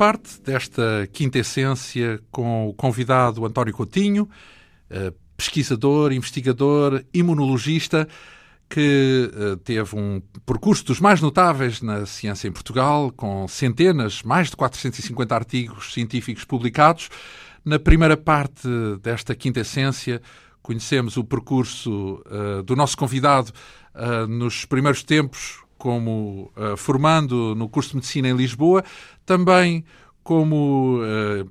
Parte desta quinta essência com o convidado António Coutinho, eh, pesquisador, investigador, imunologista, que eh, teve um percurso dos mais notáveis na ciência em Portugal, com centenas, mais de 450 artigos científicos publicados. Na primeira parte desta quinta essência, conhecemos o percurso uh, do nosso convidado uh, nos primeiros tempos, como uh, formando no curso de Medicina em Lisboa, também como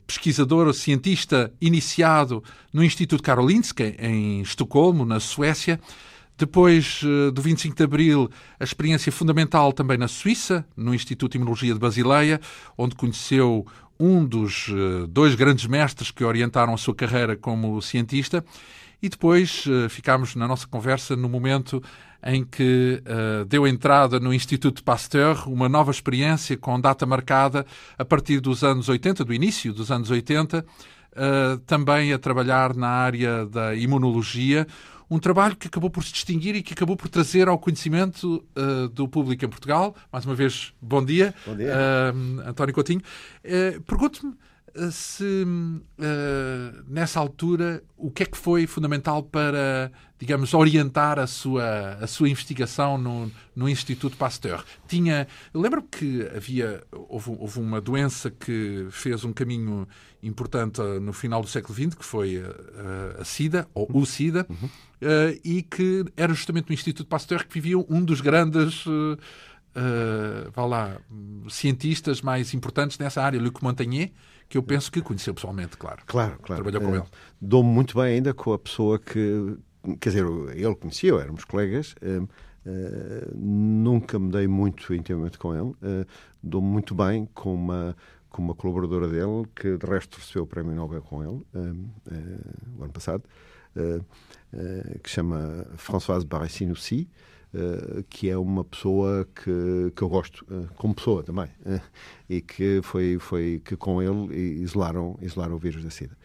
pesquisador ou cientista iniciado no Instituto Karolinska, em Estocolmo, na Suécia. Depois do 25 de Abril, a experiência fundamental também na Suíça, no Instituto de Imunologia de Basileia, onde conheceu um dos dois grandes mestres que orientaram a sua carreira como cientista e depois uh, ficámos na nossa conversa no momento em que uh, deu entrada no Instituto Pasteur uma nova experiência com data marcada a partir dos anos 80, do início dos anos 80, uh, eh, também a trabalhar na área da imunologia, um trabalho que acabou por se distinguir e que acabou por trazer ao conhecimento uh, do público em Portugal. Mais uma vez, bom dia, bom dia. António Coutinho. Pergunto-me se uh, nessa altura o que é que foi fundamental para, digamos, orientar a sua, a sua investigação no, no Instituto Pasteur? Tinha, lembro-me que havia houve, houve, uma doença que fez um caminho importante no final do século XX, que foi a, a SIDA ou o SIDA, uhum. uh, e que era justamente no Instituto Pasteur que vivia um dos grandes uh, vá lá, cientistas mais importantes nessa área, Luc Montagnier, que eu penso que conheceu pessoalmente, claro. Claro, claro. Trabalhou com uh, ele. Dou-me muito bem ainda com a pessoa que, quer dizer, ele conhecia, éramos colegas, uh, uh, nunca me dei muito intimamente com ele, dou-me muito bem com uma, com uma colaboradora dele, que de resto recebeu o Prémio Nobel com ele, o ano passado, que chama Françoise Barré-Sinoussi, Uh, que é uma pessoa que, que eu gosto uh, como pessoa também uh, e que foi foi que com ele isolaram isolaram o vírus da SIDA.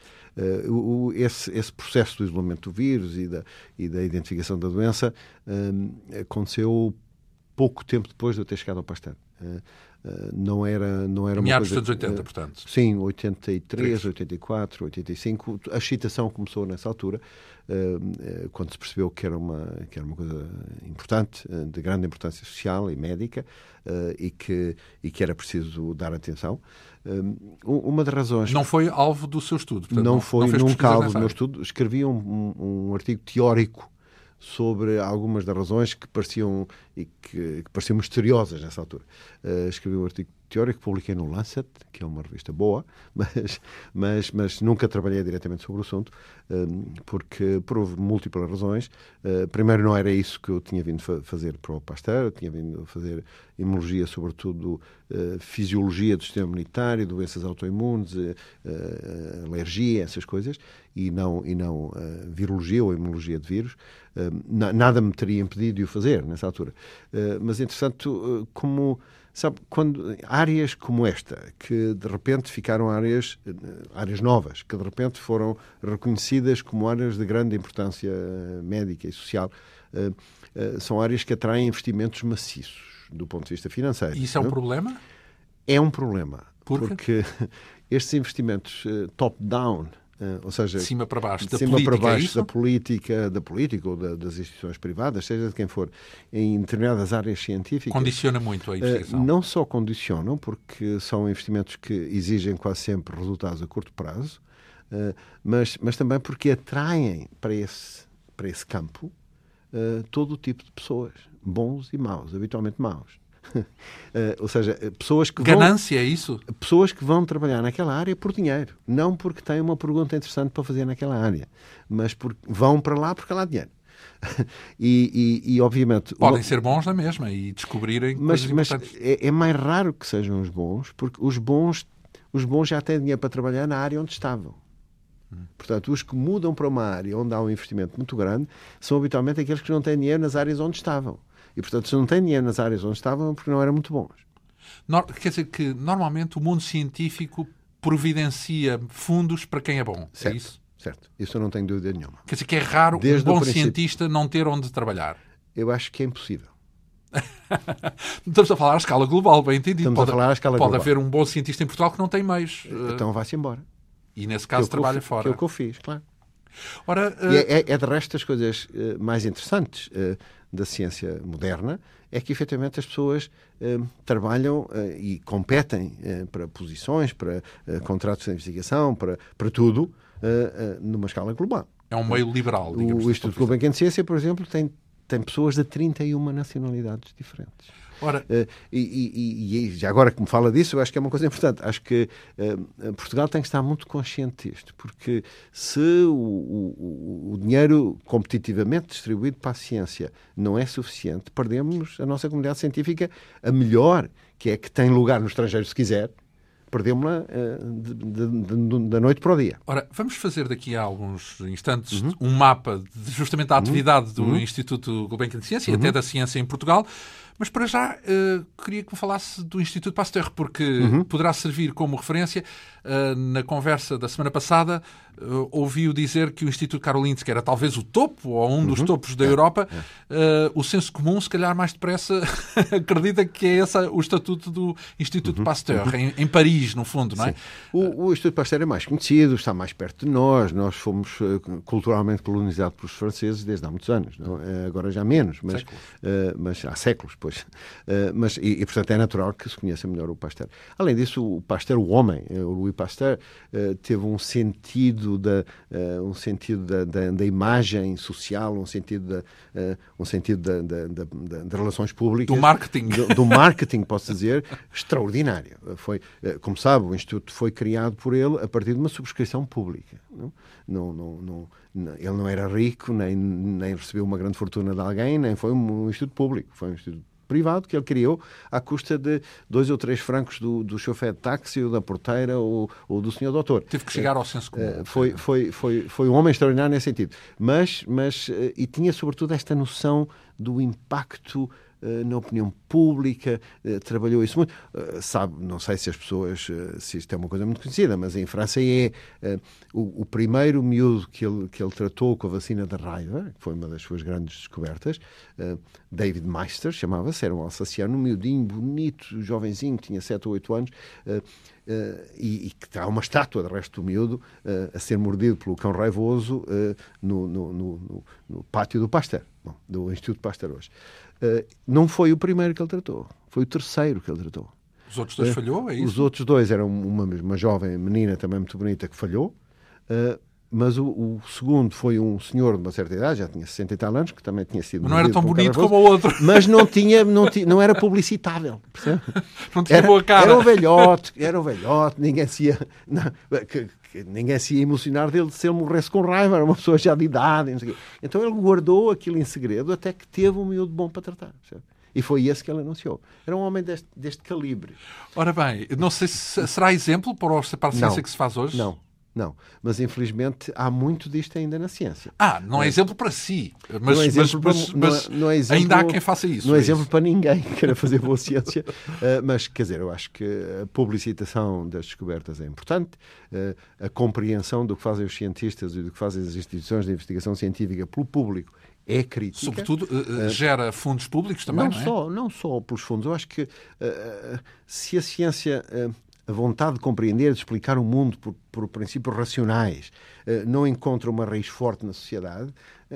O, esse, esse processo do isolamento do vírus e da e da identificação da doença aconteceu pouco tempo depois de eu ter chegado ao Pasteur não era não era Meados uma coisa, dos anos 80, portanto. Sim, 83, 3. 84, 85. A excitação começou nessa altura eh, quando se percebeu que era uma, que era uma coisa importante, eh, de grande importância social e médica, eh, e que, e que era preciso dar atenção. Uma das razões. Não foi alvo do seu estudo? Portanto, não, foi não nunca alvo do meu estudo. Escrevi um, um, um artigo teórico sobre algumas das razões que pareciam e que, que pareciam misteriosas nessa altura. Uh, escrevi um artigo teórico que publiquei no Lancet, que é uma revista boa, mas, mas, mas nunca trabalhei diretamente sobre o assunto, um, porque por múltiplas razões. Uh, primeiro, não era isso que eu tinha vindo fa fazer para o Pasteur, eu tinha vindo fazer imunologia, sobretudo uh, fisiologia do sistema imunitário, doenças autoimunes, uh, alergia, essas coisas, e não, e não virologia ou imunologia de vírus. nada me teria impedido de o fazer nessa altura. Mas, entretanto, como Sabe, quando áreas como esta, que de repente ficaram áreas, eh, áreas novas, que de repente foram reconhecidas como áreas de grande importância médica e social, eh, eh, são áreas que atraem investimentos maciços do ponto de vista financeiro. Isso é um problema? É um problema. Por porque estes investimentos top-down ou seja, de cima para baixo, da cima política, para baixo é da política, da política ou da, das instituições privadas, seja de quem for, em determinadas áreas científicas. Condiciona muito a investigação. Uh, não só condicionam, porque são investimentos que exigem quase sempre resultados a curto prazo, uh, mas, mas também porque atraem para esse, para esse campo todo o tipo de pessoas, bons e maus, habitualmente maus. Uh, ou seja, eh, pessoas que Ganância, vão, é isso? Pessoas que vão trabalhar naquela área por dinheiro. Não porque têm uma pergunta interessante para fazer naquela área, mas porque vão para lá porque lá há dinheiro. e, e, e, obviamente. Podem ser bons na mesma e descobrirem mas, mas é, é, mais raro que sejam os bons, porque os bons, os bons já têm dinheiro para trabalhar na área onde estavam. Hum. Portanto, os que mudam para uma área onde há um investimento muito grande são habitualmente aqueles que não têm dinheiro nas áreas onde estavam. E, portanto, se não têm dinheiro nas áreas onde estavam, porque não eram muito bons. quer dizer que, normalmente, o mundo científico providencia fundos para quem é bom. É certo, é isso? Certo. Isso eu não tenho dúvida nenhuma. Quer dizer que é raro Desde um bom cientista não ter onde trabalhar. Eu acho que é impossível. Estamos a falar à escala global, bem entendido. Estamos pode, a falar à escala pode global. haver um bom cientista em Portugal que não tem meios. Então vai-se embora. E nesse caso é trabalha fora. Que é o que eu fiz, claro. Ora, uh... é, é, é, de resto as coisas uh, mais interessantes uh, da ciência moderna é que efetivamente as pessoas trabalham e competem para posições, para contratos de investigação, para, para tudo, numa escala global. É um meio liberal, digamos. O Instituto Gulbenkian de Ciência, por exemplo, tem, tem pessoas de 31 nacionalidades diferentes. Ora, uh, e, e, e, agora que me fala disso, eu acho que é uma coisa importante. Acho que uh, Portugal tem que estar muito consciente disto, porque se o, o, o, dinheiro competitivamente distribuído para a ciência não é suficiente, perdemos a nossa comunidade científica, a melhor, que é que tem lugar no estrangeiro, se quiser, perdemos-la uh, da noite para o dia. Ora, vamos fazer daqui a alguns instantes uhum. um mapa de, justamente da atividade uhum. do Instituto Gulbenkian de Ciência e até da ciência em Portugal. Mas para já uh, queria que me falasse do Instituto Pasteur, porque uhum. poderá servir como referência. Uh, na conversa da semana passada, uh, ouvi-o dizer que o Instituto Karolinska era talvez o topo, ou um dos uhum. topos da é, Europa. É. o senso comum, se calhar mais depressa, acredita que é esse o estatuto do Instituto uhum. Pasteur, uhum. Em, em, Paris, no fundo, não é? O, o, Instituto Pasteur é mais conhecido, está mais perto de nós. Nós fomos culturalmente colonizados pelos franceses desde há muitos anos. Não? agora já menos, mas, mas há séculos pois. Uh, mas, e, e, portanto, é natural que se conheça melhor o Pasteur. Além disso, o Pasteur, o homem, eh, o Louis Pasteur, uh, teve um sentido, da, uh, um sentido da, da, da, imagem social, um sentido, da, um sentido da, de relações públicas. Do marketing. Do, do marketing, posso dizer, extraordinário. Foi, como sabe, o Instituto foi criado por ele a partir de uma subscrição pública. Não, não, não, não ele não era rico, nem, nem recebeu uma grande fortuna de alguém, nem foi um instituto público, foi um instituto privado que ele criou à custa de dois ou três francos do, do chofer de táxi ou da porteira ou, ou do senhor doutor. Teve que chegar ao senso comum. Eh, foi, foi, foi, foi um homem extraordinário nesse sentido. Mas, mas, eh, e tinha sobretudo esta noção do impacto eh, na opinião pública, eh, trabalhou isso muito. Eh, sabe, não sei se as pessoas, se isto é uma coisa muito conhecida, mas em França é o, o primeiro miúdo que ele, que ele tratou com a vacina da raiva, que foi uma das suas grandes descobertas, David Meister, chamava-se, era um alsaciano, um miudinho, bonito, jovenzinho, tinha 7 ou 8 anos, Uh, e, que há uma estátua, de resto do miúdo, uh, a ser mordido pelo cão raivoso uh, no, no, no, no, pátio do Pasteur, bom, do Instituto Pasteur hoje. não foi o primeiro que ele tratou, foi o terceiro que ele tratou. Os outros dois falhou, é isso? Os outros dois eram uma, uma jovem menina também muito bonita que falhou mas o, o, segundo foi um senhor de uma certa idade, já tinha 60 e tal anos, que também tinha sido. Mas não era tão bonito como o outro. Mas não, tinha, não, tinha, não era publicitável. Não tinha era, boa cara. Era um velhote, era um velhote, ninguém se ia. Não, que, que, ninguém se ia emocionar dele se ele morresse com raiva, era uma pessoa já de idade. Então ele guardou aquilo em segredo até que teve um miúdo bom para tratar. E foi esse que ele anunciou. Era um homem deste, deste calibre. Ora bem, não sei se será exemplo para a ciência não, que se faz hoje? Não, não, mas infelizmente há muito disto ainda na ciência. Ah, não é, é exemplo para si, mas, não é exemplo mas, para, mas, não é, não é exemplo, ainda há quem faça isso. Não é, é exemplo para ninguém que queira fazer boa ciência, uh, mas quer dizer, eu acho que a publicitação das descobertas é importante, uh, a compreensão do que fazem os cientistas e do que fazem as instituições de investigação científica pelo público é crítica. Sobretudo, uh, gera fundos públicos também, não, não é? Só, não só pelos fundos. Eu acho que se a ciência a vontade de compreender, de explicar o mundo por, por princípios racionais, não encontra uma raiz forte na sociedade,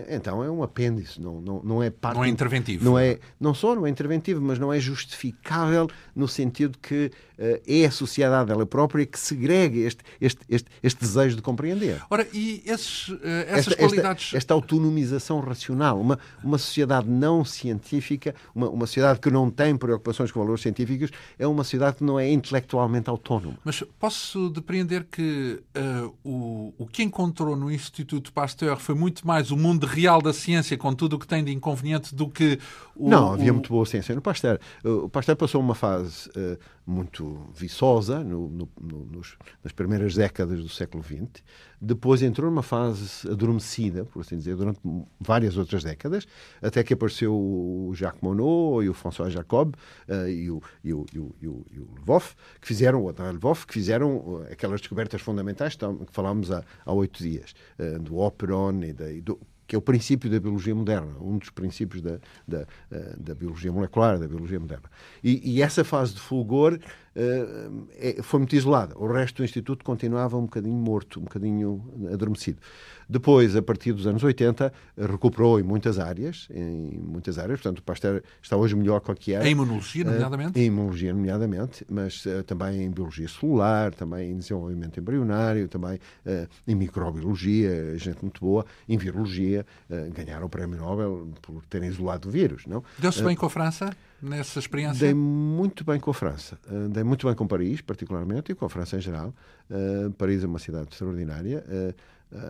então é um apêndice, não, não, não é parte. Não é interventivo. Não, é, não só não é interventivo, mas não é justificável no sentido que uh, é a sociedade ela própria que segrega este, este, este, este desejo de compreender. Ora, e esses, uh, essas esta, qualidades. Esta, esta, autonomização racional, uma, uma sociedade não científica, uma, uma sociedade que não tem preocupações com valores científicos, é uma sociedade que não é intelectualmente autónoma. Mas posso depreender que uh, o, o que encontrou no Instituto Pasteur foi muito mais o mundo real da ciência, com tudo o que tem de inconveniente, do que o. Não, havia o... muito boa ciência no Pasteur. O Pasteur passou uma fase uh, muito viçosa no, no, no, nos, nas primeiras décadas do século XX. Depois entrou numa fase adormecida, por assim dizer, durante várias outras décadas, até que apareceu o Jacques Monod e o François Jacob uh, e, o, e, o, e, o, e, o, e o Lvov, que fizeram, o Lvov, que fizeram aquelas descobertas fundamentais que falámos há, há oito dias, uh, do Operon e, da, e do que é o princípio da biologia moderna, um dos princípios da, da, eh, da biologia molecular, da biologia moderna. E, e essa fase de fulgor uh, foi muito isolada. O resto do Instituto continuava um bocadinho morto, um bocadinho adormecido. Depois, a partir dos anos 80, recuperou em muitas áreas, em muitas áreas, portanto, o Pasteur está hoje melhor que o que era. Em imunologia, nomeadamente? em imunologia, nomeadamente, mas uh, também em biologia celular, também em desenvolvimento embrionário, também uh, em microbiologia, gente muito boa, em virologia, ganharam o Prémio Nobel por terem isolado o vírus, não? Deu-se bem com a França? nessa experiência? Dei muito bem com a França. Dei muito bem com Paris, particularmente, e com a França em geral. Uh, Paris é uma cidade extraordinária. Uh,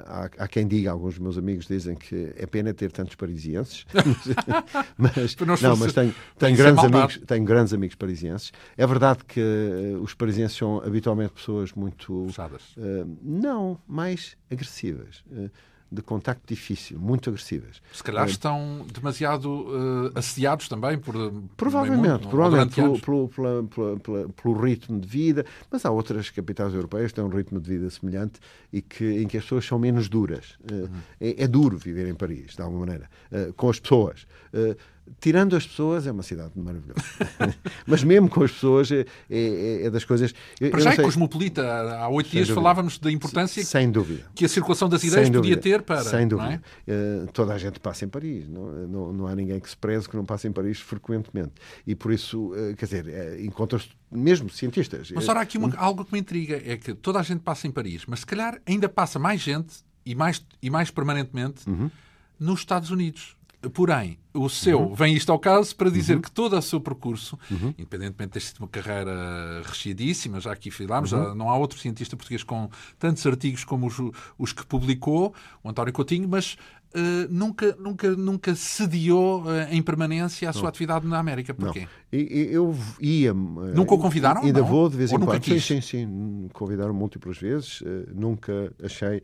há, há, quem diga, alguns dos meus amigos dizem que é pena ter tantos parisienses, mas, não, mas tenho, tenho grandes, amigos, tenho grandes amigos parisienses. É verdade que os parisienses são habitualmente pessoas muito. não, mais agressivas de contacto difícil, muito agressivas. Se calhar uh, estão demasiado uh, assediados também por. Provavelmente, muito, provavelmente pelo, pelo, pelo, ritmo de vida, mas há outras capitais europeias que têm um ritmo de vida semelhante e que, em que as pessoas são menos duras. Uh, uhum. é, é, duro viver em Paris, de alguma maneira, com as pessoas tirando as pessoas, é uma cidade maravilhosa. Mas mesmo com as pessoas, é, é, é das coisas. Eu, Para já é cosmopolita. Há oito dias dúvida. falávamos da importância Sem dúvida. que a circulação das ideias podia ter para. Sem dúvida. É? Uh, toda a gente passa em Paris. Não, não, não, há ninguém que se preze que não passe em Paris frequentemente. E por isso, uh, quer dizer, uh, encontras mesmo cientistas. Mas ora, há aqui uma, algo que me intriga: é que toda a gente passa em Paris, mas se calhar ainda passa mais gente e mais, e mais permanentemente uhum. nos Estados Unidos. Porém, o seu uhum. vem isto ao caso para dizer uhum. que todo o seu percurso, uhum. independentemente de ter sido uma carreira recheadíssima, já aqui falámos, já não há outro cientista português com tantos artigos como os, os que publicou, o António Coutinho, mas uh, nunca, nunca, nunca sediou uh, em permanência a sua atividade na América. Porquê? Não. Eu ia. Nunca o convidaram? Ainda não? vou de vez em quando. Sim, sim, sim. Convidaram múltiplas vezes. Uh, nunca achei.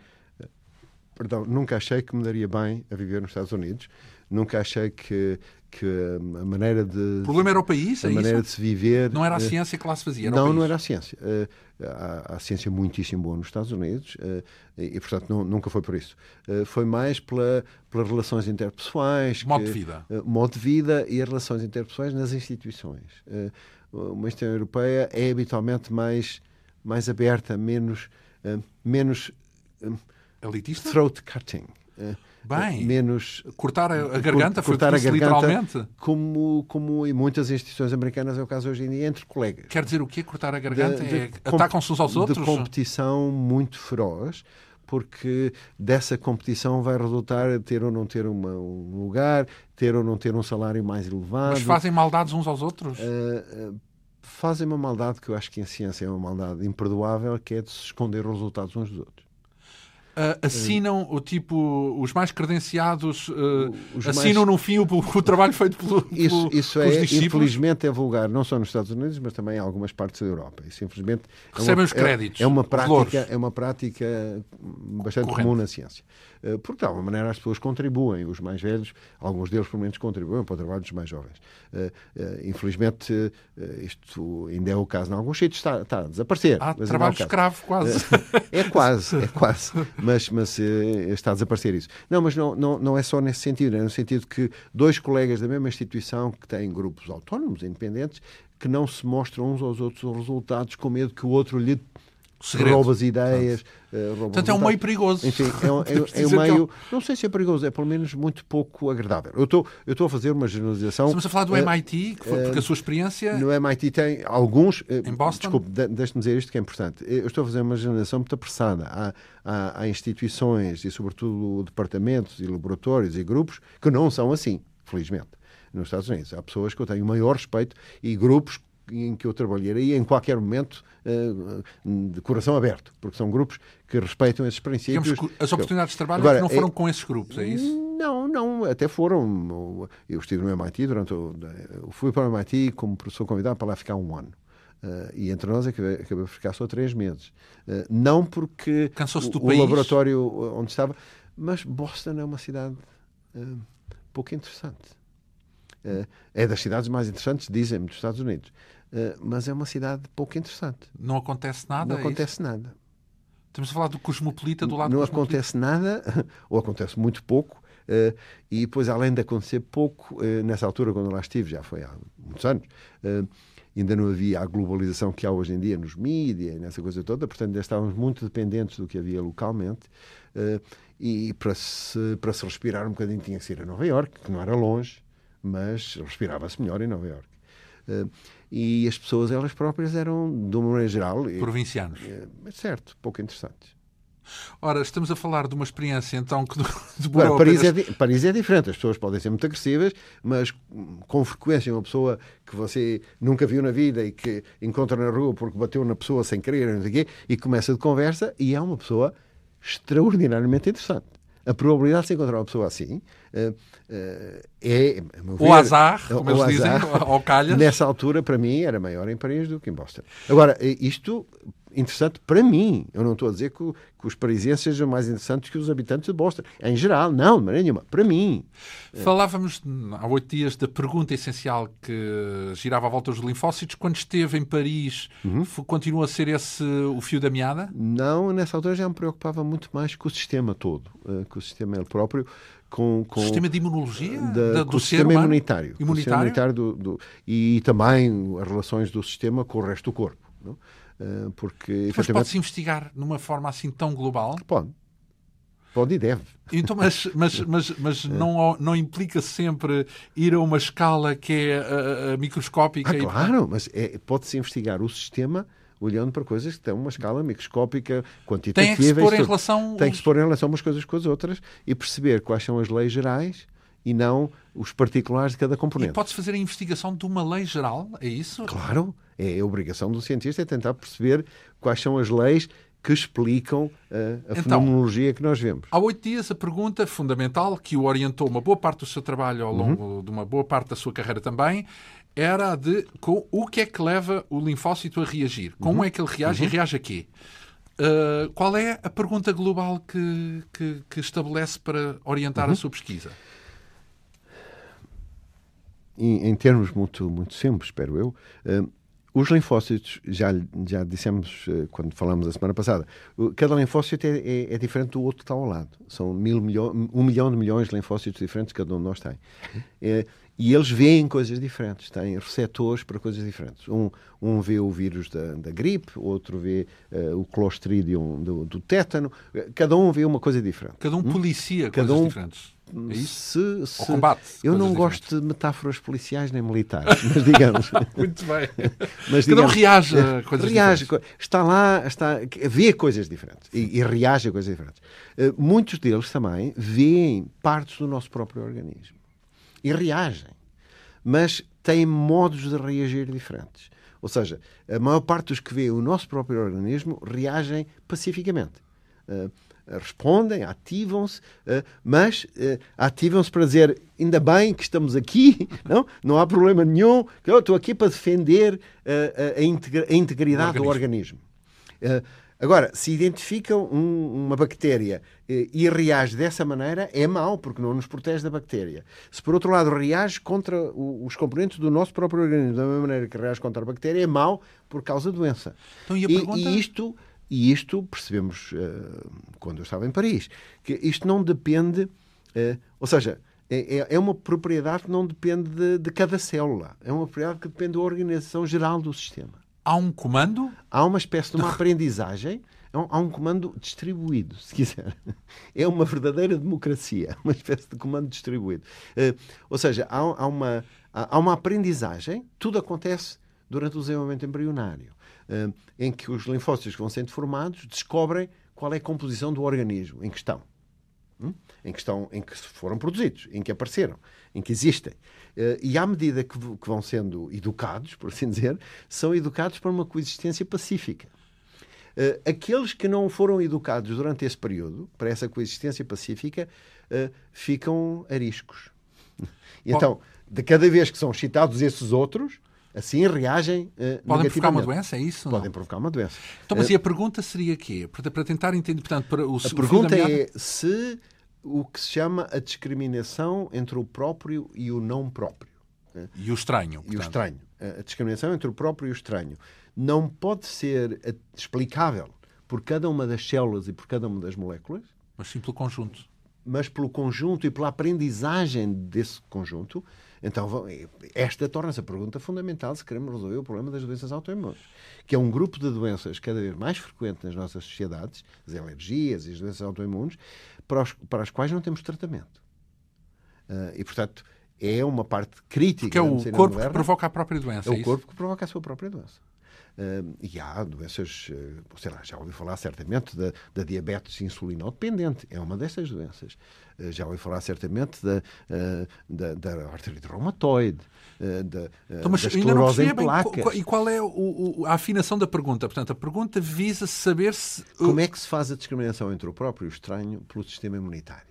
Perdão, nunca achei que me daria bem a viver nos Estados Unidos nunca achei que, que a maneira de. O problema era o país, a é maneira isso? de se viver. Não era a eh, ciência que lá se fazia, Não, não era a ciência. Uh, há, há, ciência muitíssimo boa nos Estados Unidos uh, e, portanto, não, nunca foi por isso. Foi mais pela, pelas relações interpessoais. Modo que, de vida. modo de vida e as relações interpessoais nas instituições. uma instituição europeia é habitualmente mais, mais aberta, menos. menos Elitista? Throat cutting. Bem, menos cortar a, garganta, cortar foi a garganta, literalmente. Como, como em muitas instituições americanas é o caso hoje em dia, entre colegas. Quer dizer o quê? Cortar a garganta? É, Atacam-se uns aos outros? De competição muito feroz, porque dessa competição vai resultar ter ou não ter uma, um lugar, ter ou não ter um salário mais elevado. Mas fazem maldades uns aos outros? Uh, fazem uma maldade que eu acho que em ciência é uma maldade imperdoável, que é de se esconder os resultados uns dos outros. Uh, assinam o tipo os mais credenciados uh, assinam mais... no fim o, o, trabalho feito pelo, isso, isso é infelizmente é vulgar não só nos Estados Unidos mas também em algumas partes da Europa. Isso infelizmente recebem é uma, os créditos é, é uma prática é uma prática bastante Corrente. comum na ciência porque de alguma maneira as pessoas contribuem os mais velhos alguns deles pelo menos contribuem para o trabalho dos mais jovens. Infelizmente isto ainda é o caso em alguns sítios. Está, está a desaparecer há trabalho é escravo quase. É quase é quase. Mas, mas eh, está a desaparecer isso. Não, mas não, não, não é só nesse sentido, é no sentido que dois colegas da mesma instituição que têm grupos autónomos, independentes, que não se mostram uns aos outros os resultados com medo que o outro lhe Segredo. rouba as ideias. Uh, rouba Portanto, é um meio perigoso. Enfim, é, um, é, é um meio. Não sei se é perigoso, é pelo menos muito pouco agradável. Eu estou, eu estou a fazer uma generalização. Estamos a falar do MIT, uh, porque a sua experiência. No MIT tem alguns. Em Boston? Desculpe, deixe-me dizer isto que é importante. Eu estou a fazer uma generalização muito apressada. Há, há, há instituições e, sobretudo, departamentos e laboratórios e grupos que não são assim, felizmente nos Estados Unidos. Há pessoas que eu tenho maior respeito e grupos em que eu trabalharia em qualquer momento uh, de coração aberto, porque são grupos que respeitam esses princípios. Digamos as oportunidades de trabalho Agora, não foram é, com esses grupos, é isso? Não, não, até foram. Eu estive no MIT durante. O, eu fui para o MIT como professor convidado para lá ficar um ano. Uh, e entre nós acabei, acabei por ficar só três meses. Uh, não porque o, o laboratório onde estava, mas Boston é uma cidade uh, pouco interessante. é das cidades mais interessantes, dizem-me, dos Estados Unidos. Eh, mas é uma cidade pouco interessante. Não acontece nada? Não é acontece nada. Estamos a falar do cosmopolita do lado Não acontece nada, ou acontece muito pouco, Uh, e depois, além de acontecer pouco, uh, nessa altura, quando lá estive, já foi há muitos anos, uh, ainda não havia a globalização que há hoje em dia nos mídias nessa coisa toda, portanto, ainda estávamos muito dependentes do que havia localmente. e para se, para se respirar um bocadinho tinha que ser a Nova Iorque, que não era longe, mas respirava-se melhor em Nova Iorque. E as pessoas, elas próprias, eram, de uma maneira geral. Provincianos. certo, pouco interessantes. Ora, estamos a falar de uma experiência então que demorou Paris, apenas... é, Paris é diferente, as pessoas podem ser muito agressivas, mas com frequência uma pessoa que você nunca viu na vida e que encontra na rua porque bateu na pessoa sem querer não sei quê, e começa de conversa e é uma pessoa extraordinariamente interessante. A probabilidade de se encontrar uma pessoa assim uh, uh, é. o azar, como eles azar, dizem, ao calhas. Nessa altura, para mim, era maior em Paris do que em Boston. Agora, isto interessante para mim. Eu não estou a dizer que, que, os parisienses sejam mais interessantes que os habitantes de Boston. Em geral, não, de maneira nenhuma. Para mim. Falávamos há oito dias da pergunta essencial que girava à volta dos linfócitos. Quando esteve em Paris, uhum. continua a ser esse o fio da meada? Não, nessa altura já me preocupava muito mais com o sistema todo, eh, com o sistema próprio. Com, com, sistema de imunologia? Da, da, do sistema imunitário. Imunitário? Sistema imunitário do, do, e também as relações do sistema com o resto do corpo. Não? Eh, porque, mas efetivamente... pode-se investigar numa forma assim tão global? Pode. Pode e deve. Então, mas mas, mas, mas é. não, não implica sempre ir a uma escala que é a microscópica? Ah, claro, mas é, pode-se investigar o sistema olhando para coisas que têm uma escala microscópica, quantitativa. Tem que se pôr em relação... Tem que se pôr em relação umas coisas com as outras e perceber quais são as leis gerais e não os particulares de cada componente. E pode-se fazer a investigação de uma lei geral, é isso? Claro, é a obrigação do cientista é tentar perceber quais são as leis que explicam uh, a então, fenomenologia que nós vemos. Há oito dias, a pergunta fundamental que o orientou uma boa parte do seu trabalho ao longo uhum. de uma boa parte da sua carreira também era a de com, o que é que leva o linfócito a reagir? Como uhum. é que ele reage uhum. e reage a quê? Uh, qual é a pergunta global que, que, que estabelece para orientar a uhum. sua pesquisa? Em, em, termos muito, muito simples, espero eu, uh, os linfócitos, já, já dissemos uh, quando falamos a semana passada, cada linfócito é, é, é, diferente do outro que está ao lado. São mil milho, um milhão de milhões de linfócitos diferentes que cada um de nós tem. É, e eles veem coisas diferentes, têm receptores para coisas diferentes. Um, um vê o vírus da, da gripe, outro vê uh, o clostridium do, do, tétano. Cada um vê uma coisa diferente. Cada um hum? policia hum? coisas Cada um, diferentes. É isso? Se, se, combate. Eu não diferentes. gosto de metáforas policiais nem militares, mas digamos. Muito bem. Mas, digamos, Cada um reage a coisas reage, diferentes. Está lá, está, vê coisas diferentes e, e reage a coisas diferentes. Uh, muitos deles também veem partes do nosso próprio organismo e reagem, mas têm modos de reagir diferentes. Ou seja, a maior parte dos que vê o nosso próprio organismo reagem pacificamente. Uh, respondem, ativam-se, uh, mas uh, ativam-se para dizer ainda bem que estamos aqui, não, não há problema nenhum, eu estou aqui para defender a, integra a, integridade organismo. Do organismo. Agora, se identificam um, uma bactéria eh, e reage dessa maneira, é mau, porque não nos protege da bactéria. Se, por outro lado, reage contra o, os componentes do nosso próprio organismo da mesma maneira que reage contra a bactéria, é mau por causa da doença. Então, e, pergunta... e, isto, e isto percebemos uh, quando eu estava em Paris, que isto não depende, uh, ou seja, é, é, é uma propriedade que não depende de, de cada célula, é uma propriedade que depende da organização geral do sistema. Há um comando? Há uma espécie de uma aprendizagem, há um comando distribuído, se quiser. É uma verdadeira democracia, uma espécie de comando distribuído. Uh, ou seja, há, há, uma, há uma aprendizagem, tudo acontece durante o desenvolvimento embrionário, uh, em que os linfócitos que vão sendo formados descobrem qual é a composição do organismo em questão. Hum? Em, questão, em que foram produzidos, em que apareceram, em que existem. Uh, e à medida que, que, vão sendo educados, por assim dizer, são educados para uma coexistência pacífica. Uh, aqueles que não foram educados durante esse período, para essa coexistência pacífica, uh, ficam ariscos. E então, de cada vez que são excitados esses outros, assim reagem uh, Podem provocar uma doença, é isso? Podem não? provocar uma doença. Então, mas e a pergunta seria quê? Para, para tentar entender, portanto, para o A pergunta é se o que se chama a discriminação entre o próprio e o não próprio. Né? E o estranho. Portanto. E o estranho. A discriminação entre o próprio e o estranho não pode ser explicável por cada uma das células e por cada uma das moléculas. Mas sim pelo conjunto. mas pelo conjunto e pela aprendizagem desse conjunto, então esta torna-se a pergunta fundamental se queremos resolver o problema das doenças autoimunes, que é um grupo de doenças cada vez mais frequente nas nossas sociedades, as alergias e as doenças autoimunes, para, os, para as quais não temos tratamento. Uh, e, portanto, é uma parte crítica. Que é o corpo moderna. que provoca a própria doença. É, é o corpo que provoca a sua própria doença. Uh, e há doenças, uh, sei lá, já ouvi falar certamente da, da diabetes insulinodependente, é uma dessas doenças. Uh, já ouvi falar certamente da, da, da artrite reumatoide, da, então, mas da esclerose em placas. Bem, e qual é o, o, a afinação da pergunta? Portanto, a pergunta visa saber se... Como é que se faz a discriminação entre o próprio estranho pelo sistema imunitário?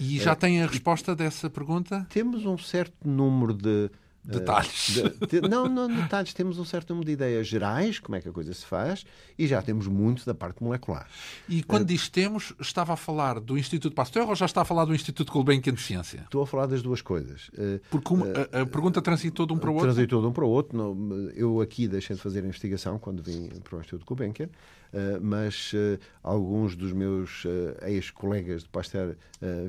E já tem a resposta dessa pergunta? Temos um certo número de Detalhes. De, de, não, não detalhes. Temos um certo número de ideias gerais, como é que a coisa se faz, e já temos muito da parte molecular. E quando uh, diz temos, estava a falar do Instituto Pasteur ou já está a falar do Instituto Gulbenkian de Ciência? Estou a falar das duas coisas. Uh, Porque uma, a, a, pergunta transitou de um para o outro? Transitou de um para o outro. Não, eu aqui deixei de fazer a investigação quando vim para o Instituto Gulbenkian. Uh, mas uh, alguns dos meus uh, ex-colegas de Pasteur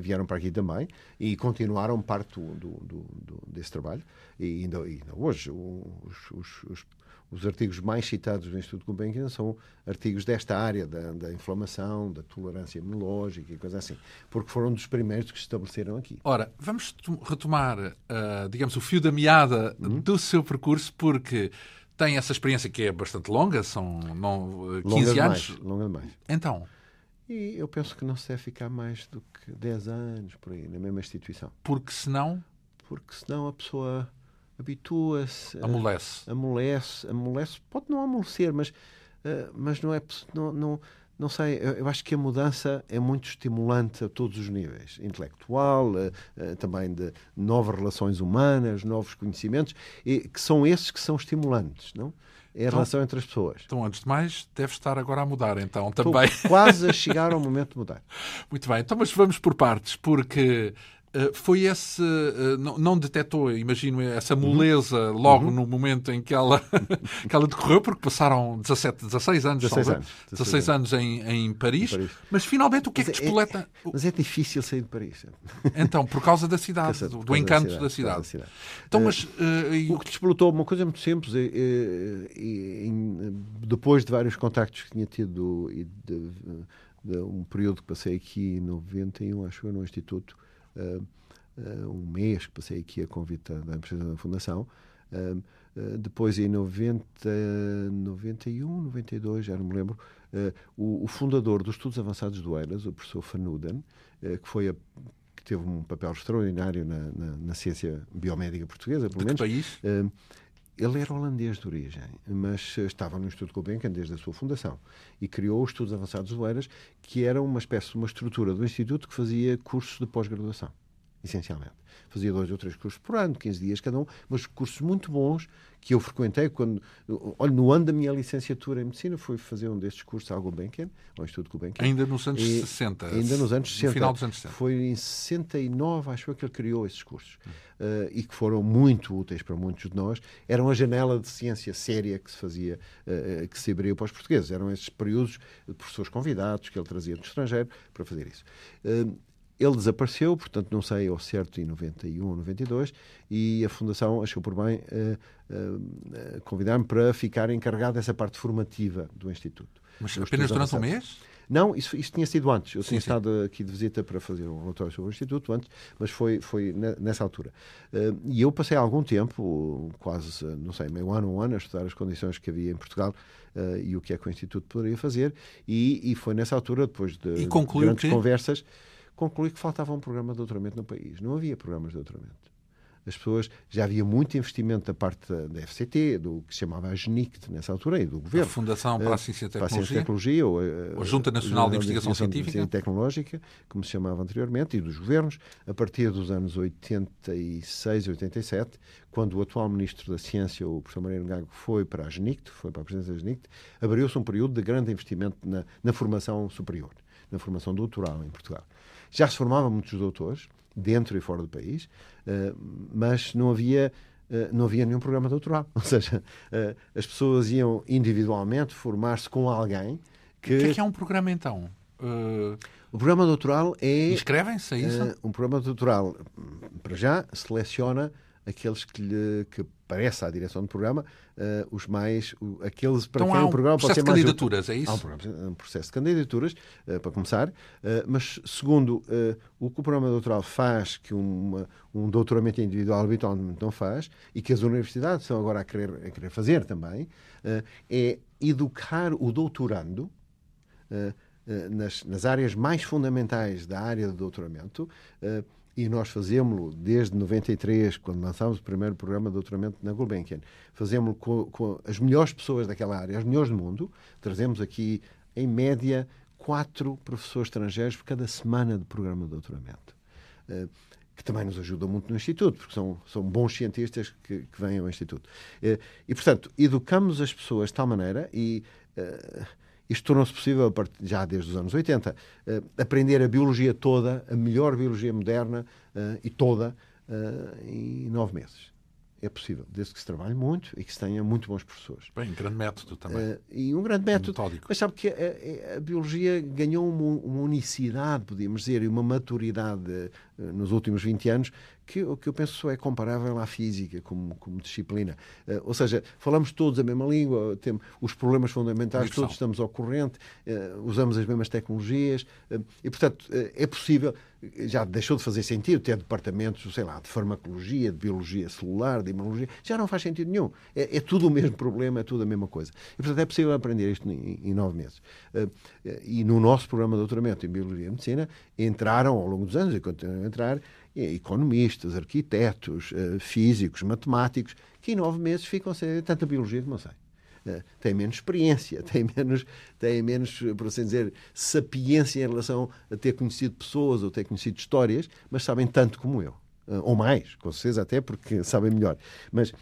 vieram para aqui também e continuaram parte do, do, do, desse trabalho. E ainda, ainda hoje, os, os, os, os, artigos mais citados do Instituto Gulbenkian são artigos desta área da, da, inflamação, da tolerância imunológica e coisas assim, porque foram dos primeiros que se estabeleceram aqui. Ora, vamos retomar, digamos, o fio da meada uhum. do seu percurso, porque tem essa experiência que é bastante longa, são não, 15 longa anos. Demais, longa demais. Então. E eu penso que não se deve ficar mais do que 10 anos por aí, na mesma instituição. Porque senão? Porque senão a pessoa habitua-se. Amolece. Amolece. Amolece. Pode não amolecer, mas, uh, mas não é. Não, não, não sei, eu, eu, acho que a mudança é muito estimulante a todos os níveis, intelectual, uh, uh, também de novas relações humanas, novos conhecimentos, e que são esses que são estimulantes, não? É a então, relação entre as pessoas. Então, antes de mais, deve estar agora a mudar, então, também. Estou quase a chegar ao momento de mudar. Muito bem, então, mas vamos por partes, porque foi esse. Eh, não, não detectou, imagino, essa uhum. moleza logo uhum. no momento em que ela, que ela decorreu, porque passaram 17, 16 anos, 16 anos, 16 anos em, em, Paris, em, Paris, Mas finalmente o que é mas é que despoleta. É, é, mas é difícil sair de Paris. Então, por causa da cidade, do, do encanto da cidade. Da cidade. Da cidade. Então, mas, uh, o que despoletou uma coisa muito simples, é, é, depois de vários contactos que tinha tido e de, de, um período que passei aqui em 91, acho eu, no Instituto um mês que passei aqui a convite da empresa da Fundação. Uh, depois, em 90, 91, 92, já não me lembro, o, o, fundador dos Estudos Avançados do Eiras, o professor Fanuden, que foi a que teve um papel extraordinário na, na, na ciência biomédica portuguesa, pelo de menos. Que país? Ele era holandês de origem, mas estava no Instituto Gulbenkian desde a sua fundação e criou os Estudos Avançados do Eiras, que era uma espécie de uma estrutura do Instituto que fazia cursos de pós-graduação essencialmente. Fazia dois ou três cursos por ano, 15 dias cada um, mas cursos muito bons que eu frequentei quando. Olha, no ano da minha licenciatura em medicina, fui fazer um destes cursos ao Gulbenkian, ao Instituto Gulbenkian. Ainda nos anos e, 60. Ainda nos anos 60. No final dos anos 60. Foi em 69, acho eu, que ele criou esses cursos. Uh, e que foram muito úteis para muitos de nós. Eram a janela de ciência séria que se fazia, uh, que se abriu para os portugueses. Eram esses períodos de professores convidados que ele trazia do estrangeiro para fazer isso. Uh, ele desapareceu, portanto não sei ao certo em 91 ou 92, e a Fundação achou por bem uh, uh, convidar-me para ficar encarregado dessa parte formativa do Instituto. Mas apenas durante um mês? Não, isso, isso tinha sido antes. Eu sim, tinha sim. estado aqui de visita para fazer um relatório sobre o Instituto antes, mas foi, foi nessa altura. Uh, e eu passei algum tempo, quase, não sei, meio ano, um ano, a estudar as condições que havia em Portugal uh, e o que é que o Instituto poderia fazer. E, e foi nessa altura, depois de grandes que... conversas concluí que faltava um programa de doutoramento no país. Não havia programas de doutoramento. As pessoas, já havia muito investimento da parte da FCT, do que se chamava a GENICT nessa altura, e do governo. A Fundação para a Ciência e Tecnologia. Para a Ciência e Tecnologia ou, a, a Junta Nacional de Investigação Científica. e Tecnológica, como se chamava anteriormente, e dos governos, a partir dos anos 86 e 87, quando o atual Ministro da Ciência, o professor Mariano Gago, foi para a GENICT, foi para a presidência da GENICT, abriu-se um período de grande investimento na, na formação superior, na formação doutoral em Portugal. Já se formavam muitos doutores, dentro e fora do país, uh, mas não havia, uh, não havia nenhum programa doutoral. Ou seja, uh, as pessoas iam individualmente formar-se com alguém que... O que é, que é um programa, então? O programa doutoral é. Inscrevem-se, é isso? Uh, um programa doutoral, para já, seleciona aqueles que lhe que parece à direção do programa uh, os mais uh, aqueles para então, quem um o programa pode ser mais candidaturas, é isso? Há um, um processo de candidaturas uh, para começar, mas segundo o que o programa doutoral faz que uma, um doutoramento individual habitualmente não faz e que as universidades estão agora a querer, a querer fazer também é educar o doutorando nas, nas áreas mais fundamentais da área do doutoramento e nós fazemos desde 93, quando lançámos o primeiro programa de doutoramento na Gulbenkian, fazemos com, com, as melhores pessoas daquela área, as melhores do mundo. Trazemos aqui, em média, quatro professores estrangeiros por cada semana de programa de doutoramento. Uh, que também nos ajuda muito no Instituto, porque são, são bons cientistas que, que vêm ao Instituto. Uh, e, portanto, educamos as pessoas de tal maneira e. Uh, isto tornou-se possível, já desde os anos 80, eh, aprender a biologia toda, a melhor biologia moderna eh, e toda, eh, em nove meses. É possível, desde que se trabalhe muito e que se tenha muito bons professores. Bem, um grande método também. e um grande método. Metódico. Mas sabe que a, a, biologia ganhou uma, uma, unicidade, podíamos dizer, e uma maturidade nos últimos 20 anos que o que eu penso é comparável à física como, como disciplina. Uh, ou seja, falamos todos a mesma língua, temos os problemas fundamentais, todos estamos ao corrente, uh, usamos as mesmas tecnologias uh, e, portanto, é possível. Já deixou de fazer sentido ter departamentos, sei lá, de farmacologia, de biologia celular, de imunologia. Já não faz sentido nenhum. É, é tudo o mesmo problema, é tudo a mesma coisa. E, portanto, é possível aprender isto em, em nove meses. e no nosso programa de doutoramento em Biologia e Medicina entraram, ao longo dos anos, e continuam a entrar, economistas, arquitetos, eh, físicos, matemáticos, que em nove meses ficam sem tanta biologia como sei. Uh, têm menos experiência, têm menos, têm menos, por assim dizer, sapiência em relação a ter conhecido pessoas ou ter conhecido histórias, mas sabem tanto como eu. Uh, ou mais, com certeza, até porque sabem melhor. Mas,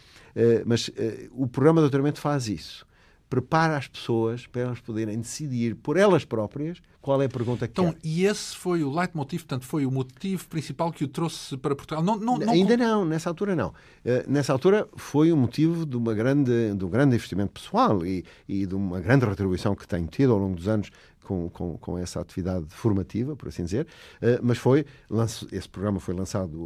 mas o programa de doutoramento faz isso prepara as pessoas para elas poderem decidir por elas próprias qual é a pergunta que então. E esse foi o leitmotiv, portanto, foi o motivo principal que o trouxe para Portugal? Não, não, não... Ainda não, nessa altura não. Uh, nessa altura foi o motivo de, uma grande, de um grande investimento pessoal e, e de uma grande retribuição que tenho tido ao longo dos anos com, com, com, essa atividade formativa, por assim dizer, uh, mas foi, esse programa foi lançado,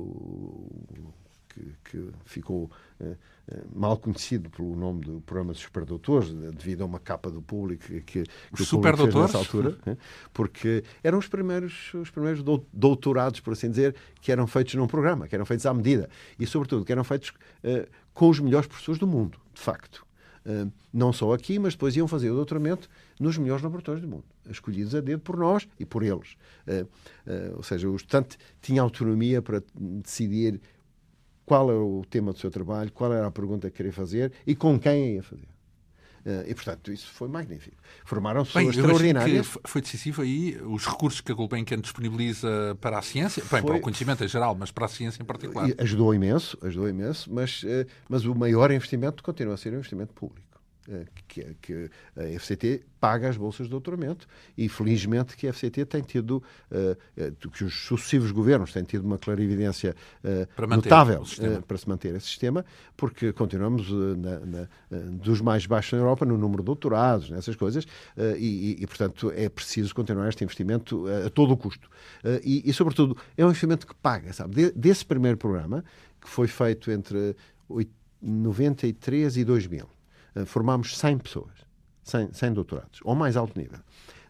que, que ficou uh, eh, mal conhecido pelo nome do programa dos superdoutores, devido a uma capa do público que, que os superdoutores nessa altura, né? porque eram os primeiros, os primeiros doutorados, por assim dizer, que eram feitos num programa, que eram feitos à medida e, sobretudo, que eram feitos uh, com os melhores professores do mundo, de facto. Uh, não só aqui, mas depois iam fazer o doutoramento nos melhores laboratórios do mundo, escolhidos a dedo por nós e por eles. Uh, uh, ou seja, o estudante tinha autonomia para decidir qual era o tema do seu trabalho, qual era a pergunta que queria fazer e com quem ia fazer. Uh, e, portanto, isso foi magnífico. Formaram pessoas extraordinárias. foi decisivo aí os recursos que a Gulbenkian disponibiliza para a ciência, bem, foi... para o conhecimento em geral, mas para a ciência em particular. Ajudou imenso, ajudou imenso, mas, uh, mas o maior investimento continua a ser o investimento público. Eh, que, que, a FCT paga as bolsas de doutoramento e felizmente que a FCT tem tido uh, que os sucessivos governos têm tido uma clarividência uh, notável para se manter esse sistema porque continuamos na, na, dos mais baixos na Europa no número de doutorados nessas coisas e, e, portanto é preciso continuar este investimento a todo o custo. E, e, sobretudo é um investimento que paga sabe? De, desse primeiro programa que foi feito entre 93 e 2000 eh, formámos 100 pessoas, 100, 100 doutorados, ao mais alto nível.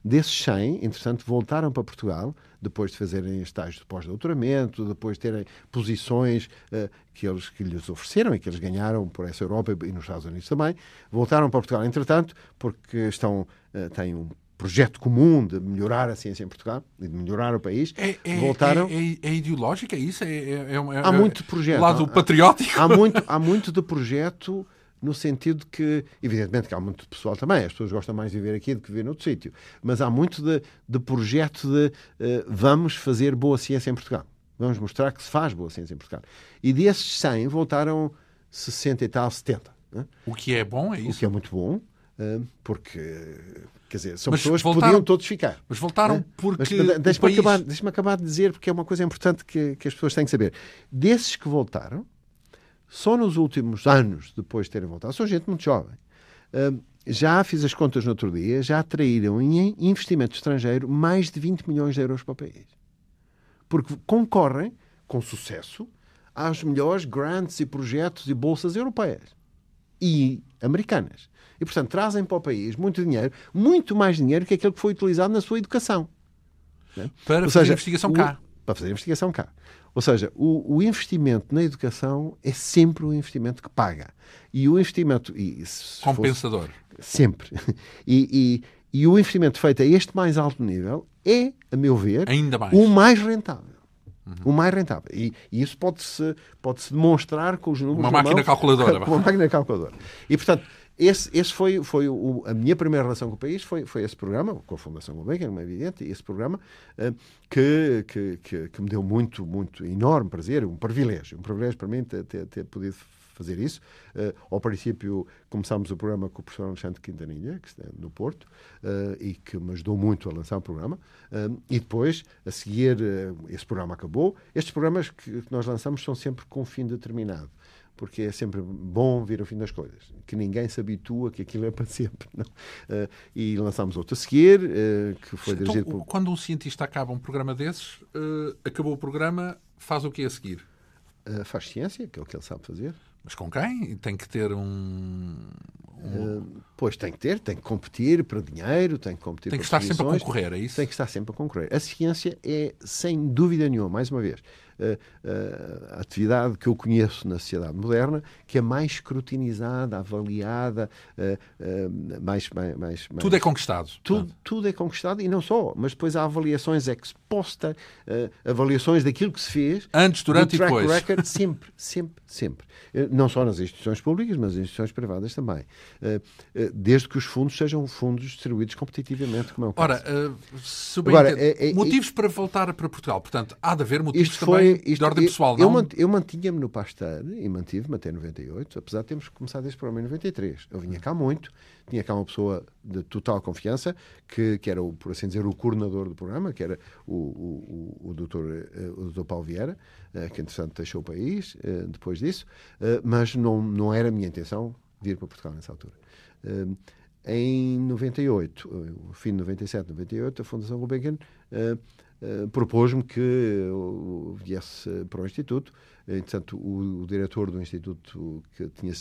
Desses 100, entretanto, voltaram para Portugal, depois de fazerem estágios de pós-doutoramento, depois de terem posições uh, que, eles, que lhes ofereceram e que eles ganharam por essa Europa e nos Estados Unidos também, voltaram para Portugal, entretanto, porque estão, uh, têm um projeto comum de melhorar a ciência em Portugal, de melhorar o país, é, é, voltaram... É, é, ideológica, é isso? É, é, é há muito projeto. Lado patriótico? Há, há, muito, há muito de projeto no sentido que, evidentemente, que há muito pessoal também, as pessoas gostam mais de viver aqui do que viver noutro sítio, mas há muito de, de projeto de uh, vamos fazer boa ciência em Portugal. Vamos mostrar que se faz boa ciência em Portugal. E desses 100 voltaram 60 e tal, 70. Né? O que é bom, é isso? O que é muito bom, uh, porque quer dizer, são mas pessoas voltaram, que podiam todos ficar. Mas voltaram né? porque. Deixa-me país... acabar, deixa acabar de dizer, porque é uma coisa importante que, que as pessoas têm que saber. Desses que voltaram, só nos últimos anos, depois de terem voltado, são gente muito jovem, uh, já fiz as contas no outro dia, já atraíram em investimento estrangeiro mais de 20 milhões de euros para o país. Porque concorrem, com sucesso, às melhores grants e projetos e bolsas europeias e americanas. E, portanto, trazem para o país muito dinheiro, muito mais dinheiro que aquele que foi utilizado na sua educação. Né? Para Ou fazer seja, investigação o, cá. Para fazer investigação cá. Ou seja, o, o, investimento na educação é sempre o investimento que paga. E o investimento. E Compensador. Fosse, sempre. E, e, e, o investimento feito a este mais alto nível é, a meu ver, Ainda mais. o mais rentável. Uhum. O mais rentável. E, e isso pode-se pode -se demonstrar com os números. Uma máquina mão, calculadora. uma máquina calculadora. E, portanto, esse, esse foi, foi o, a minha primeira relação com o país, foi, foi esse programa, com a Fundação Gulbenkian, é evidente, esse programa uh, que, que, que, que, me deu muito, muito enorme prazer, um privilégio, um privilégio para mim ter, ter, ter podido fazer isso. Uh, ao princípio, começámos o programa com o professor Alexandre Quintanilha, que está no Porto, uh, e que me ajudou muito a lançar o programa. Uh, e depois, a seguir, esse programa acabou. Estes programas que, nós lançamos são sempre com fim determinado porque é sempre bom vir ao fim das coisas, que ninguém se habitua que aquilo é para sempre. Uh, e lançámos outro a seguir, uh, que foi então, dirigido por... Quando um cientista acaba um programa desses, uh, acabou o programa, faz o que a seguir? faz ciência, que é o que ele sabe fazer. Mas com quem? Tem que ter um. um... pois tem que ter, tem que competir para dinheiro, tem que competir Tem que estar sempre a concorrer, é isso? Tem que estar sempre a concorrer. A ciência é, sem dúvida nenhuma, mais uma vez, a atividade que eu conheço na sociedade moderna, que é mais escrutinizada, avaliada, mais, mais, mais, Tudo é conquistado. Tudo, tudo é conquistado e não só, mas depois há avaliações ex posta, avaliações daquilo que se fez. Antes, durante e depois. Record, sempre, sempre, sempre. Não só nas instituições públicas, mas nas instituições privadas também. Desde que os fundos sejam fundos distribuídos competitivamente, como é o caso. Ora, uh, Agora, é, é, motivos é, para voltar para Portugal. Portanto, há de haver motivos também foi, isto, de ordem pessoal, eu, não? Eu mantinha-me no Pasteur e mantive-me até 98, apesar de termos começado este programa em 93. Eu vinha cá muito, tinha cá uma pessoa de total confiança, que, que era, o, por assim dizer, o coordenador do programa, que era o, o, o, o, doutor, eh, o doutor Paulo Vieira, eh, que entretanto deixou o país eh, depois disso, mas não, não era a minha intenção vir para Portugal nessa altura. Em 98, fim de 97, 98, a Fundação Gulbenkian eh, propôs-me que eu viesse para o Instituto. Entretanto, o, o diretor do Instituto, que, tinha,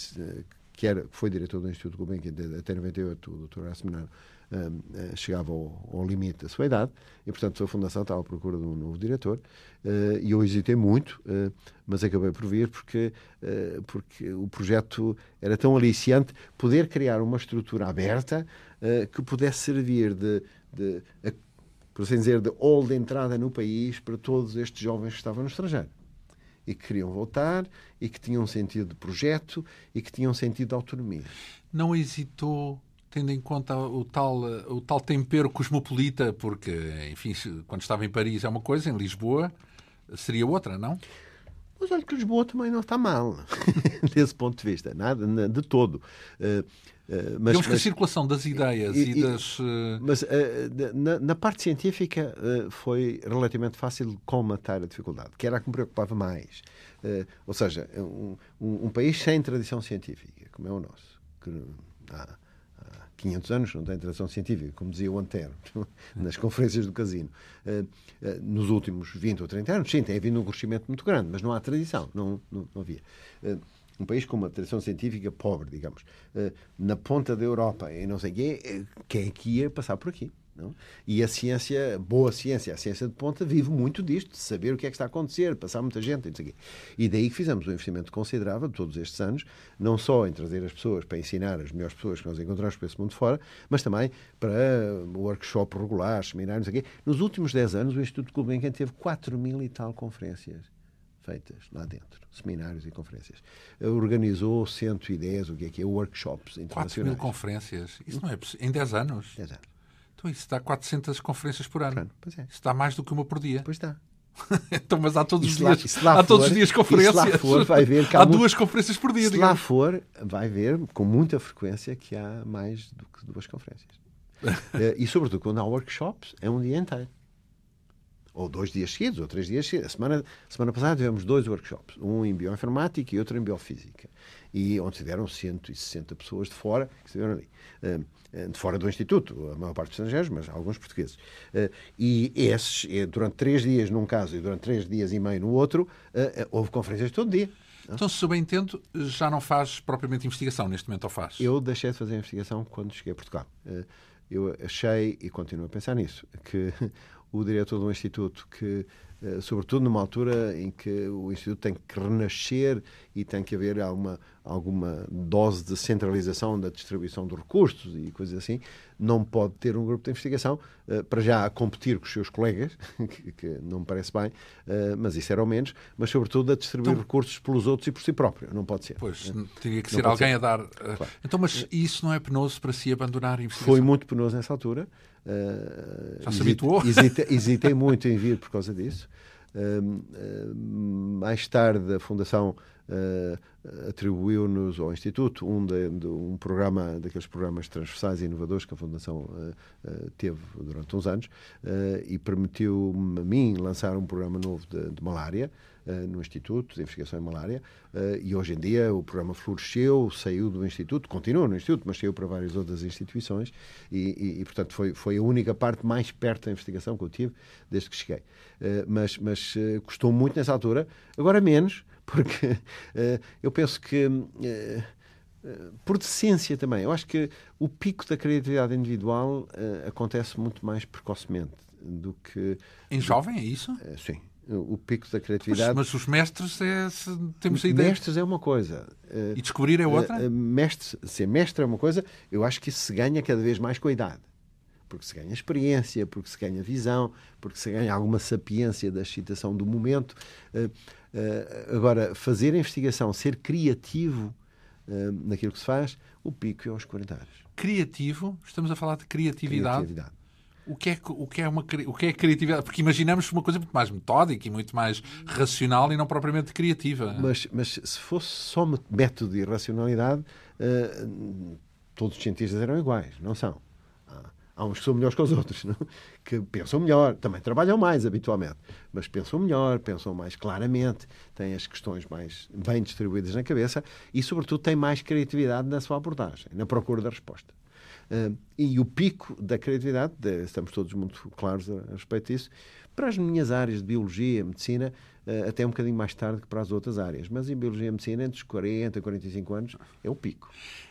que, era, foi diretor do Instituto Gulbenkian até 98, o Dr. Asmenaro, uh, chegava ao, ao, limite da sua idade e, portanto, a Fundação estava à procura de um novo diretor. Uh, e eu hesitei muito, uh, mas acabei por vir porque, porque o projeto era tão aliciante poder criar uma estrutura aberta que pudesse servir de, de por assim dizer, de hall de entrada no país para todos estes jovens que estavam no estrangeiro e que queriam voltar e que tinham sentido de projeto e que tinham sentido de autonomia. Não hesitou, tendo em conta o tal, o tal tempero cosmopolita, porque, enfim, quando estava em Paris é uma coisa, em Lisboa seria outra, não? Mas olha que Lisboa também não está mal, desse ponto de vista, nada, de todo. Uh, mas, Digamos que a circulação das ideias e, e das. Uh... Mas uh, na, na, parte científica foi relativamente fácil colmatar a dificuldade, que era a que me preocupava mais. ou seja, um, um, um, país sem tradição científica, como é o nosso, que há, há 500 anos não tem tradição científica, como dizia o Antero, nas conferências do casino. nos últimos 20 ou 30 anos, sim, tem havido um crescimento muito grande, mas não há tradição, não, não, não havia um país com uma tradição científica pobre, digamos, eh, na ponta da Europa e não sei quê, eh, quem é que ia passar por aqui? Não? E a ciência, boa ciência, a ciência de ponta, vive muito disto, de saber o que é que está a acontecer, passar muita gente, não sei quê. E daí que fizemos um investimento considerável todos estes anos, não só em trazer as pessoas para ensinar as melhores pessoas que nós encontramos por esse mundo fora, mas também para workshop regulares, seminários, não sei quê. Nos últimos 10 anos, o Instituto Gulbenkian teve 4 mil e tal conferências feitas lá dentro, seminários e conferências. Organizou 110, o que é que é, workshops internacionais. 4 mil conferências, isso não é possível, em 10 anos? 10 anos. Então isso dá 400 conferências por ano. Pois é. Isso dá mais do que uma por dia. Pois está. então, mas há todos os dias, há todos os dias conferências. lá for, vai ver há, há muito... duas conferências por dia. Se digamos. lá for, vai ver com muita frequência que há mais do que duas conferências. Eh, e sobretudo quando há workshops, é um dia inteiro. Ou dois dias seguidos, ou três dias seguidos. A semana, semana passada tivemos dois workshops, um em bioinformática e outro em biofísica, e onde tiveram 160 pessoas de fora que estiveram ali. De fora do Instituto, a maior parte dos estrangeiros, mas alguns portugueses. E esses, durante três dias num caso e durante três dias e meio no outro, houve conferências todo dia. Então, se bem entendo, já não faz propriamente investigação neste momento, ou faz? Eu deixei de fazer investigação quando cheguei a Portugal. Eu achei, e continuo a pensar nisso, que o diretor do Instituto, que, eh, sobretudo numa altura em que o Instituto tem que renascer e tem que haver alguma, alguma dose de centralização da distribuição de recursos e coisas assim, não pode ter um grupo de investigação uh, para já a competir com os seus colegas, que, não me parece bem, uh, mas isso era o menos, mas sobretudo a distribuir então, recursos pelos outros e por si próprio. Não pode ser. Pois, teria que ser alguém ser. a dar. Claro. Então, mas isso não é penoso para si abandonar a investigação? Foi muito penoso nessa altura. Uh, Já se habituou? Hesitei, hesitei muito em vir por causa disso. Uh, uh, mais tarde, a Fundação atribuiu-nos ao Instituto um, de, de, um programa, daqueles programas transversais e inovadores que a Fundação teve durante uns anos e permitiu-me a mim lançar um programa novo de, de malária uh, no Instituto de Investigação em Malária uh, e hoje em dia o programa floresceu, saiu do Instituto, continua no Instituto, mas saiu para várias outras instituições e, e, e portanto, foi, foi a única parte mais perto da investigação que eu tive desde que cheguei. Uh, mas mas custou muito nessa altura, agora menos, porque eu penso que por decência também. Eu acho que o pico da criatividade individual uh, acontece muito mais precocemente do que. Em jovem, é isso? Uh, sim o pico da criatividade. Mas, mas os mestres é, temos a ideia. Mestres é uma coisa. E descobrir é outra? Uh, mestre, ser mestre é uma coisa, eu acho que isso se ganha cada vez mais com a idade. Porque se ganha experiência, porque se ganha visão, porque se ganha alguma sapiência da excitação do momento. Uh, uh, agora, fazer a investigação, ser criativo naquilo que se faz, o pico é aos 40 anos. Criativo? Estamos a falar de criatividade. criatividade. O que, é, o, que é uma, o que é criatividade? Porque imaginamos uma coisa muito mais metódica e muito mais racional e não propriamente criativa. Mas, mas se fosse só método e racionalidade, uh, todos os cientistas eram iguais, não são. Há uns que são melhores que os outros, não? que pensam melhor, também trabalham mais habitualmente, mas pensam melhor, pensam mais claramente, têm as questões mais bem distribuídas na cabeça e, sobretudo, têm mais criatividade na sua abordagem, na procura da resposta. Uh, e o pico da criatividade, de, estamos todos muito claros a, a, respeito disso, para as minhas áreas de biologia, medicina, uh, até um bocadinho mais tarde que para as outras áreas. Mas em biologia e medicina, entre os 40 e 45 anos, é o pico.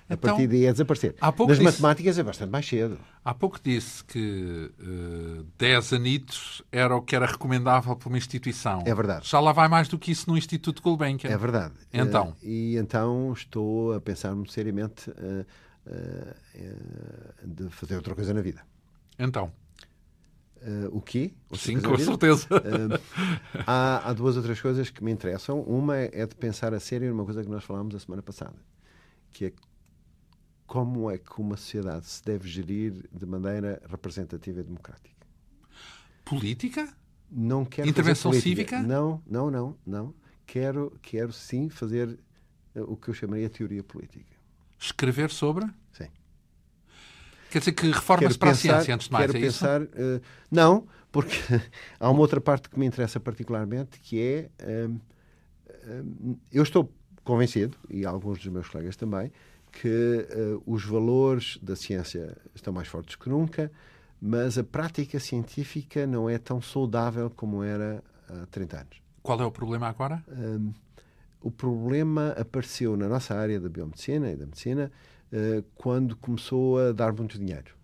A então, partir daí é desaparecer. Nas disse, matemáticas é bastante mais cedo. Há pouco disse que uh, 10 anitos era o que era recomendável para uma instituição. É verdade. Já lá vai mais do que isso no Instituto Gulbenkian. É verdade. Então? Uh, e então estou a pensar muito seriamente uh, eh, de fazer outra coisa na vida. Então? Uh, o quê? Outra Sim, com certeza. Uh, há, há, duas outras coisas que me interessam. Uma é de pensar a sério numa coisa que nós falámos a semana passada, que é como é que uma sociedade se deve gerir de maneira representativa e democrática. Política? Não quero Intervenção cívica? Não, não, não, não. Quero, quero sim fazer o que eu chamaria teoria política. Escrever sobre? Quer dizer que reforma-se para pensar, a ciência, antes de mais, quero é pensar? Uh, não, porque há uma outra parte que me interessa particularmente, que é... Uh, uh, eu estou convencido, e alguns dos meus colegas também, que os valores da ciência estão mais fortes que nunca, mas a prática científica não é tão saudável como era há 30 anos. Qual é o problema agora? o problema apareceu na nossa área da biomedicina e da medicina uh, quando começou a dar muito dinheiro.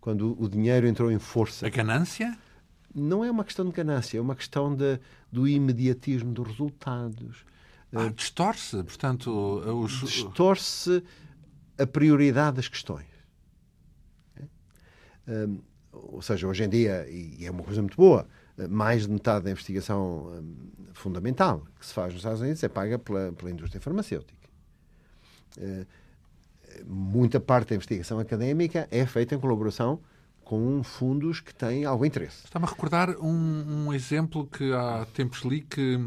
Quando o dinheiro entrou em força. A ganância? Não é uma questão de ganância, é uma questão de, do imediatismo dos resultados. Ah, distorce, portanto, os... distorce a prioridade das questões. Um, ou seja, hoje em dia, e é uma coisa muito boa, mais de metade da investigação fundamental que se faz nos Estados Unidos é paga pela, pela indústria farmacêutica. Uh, muita parte da investigação académica é feita em colaboração com fundos que têm algum interesse. Está-me a recordar um, um, exemplo que há tempos li que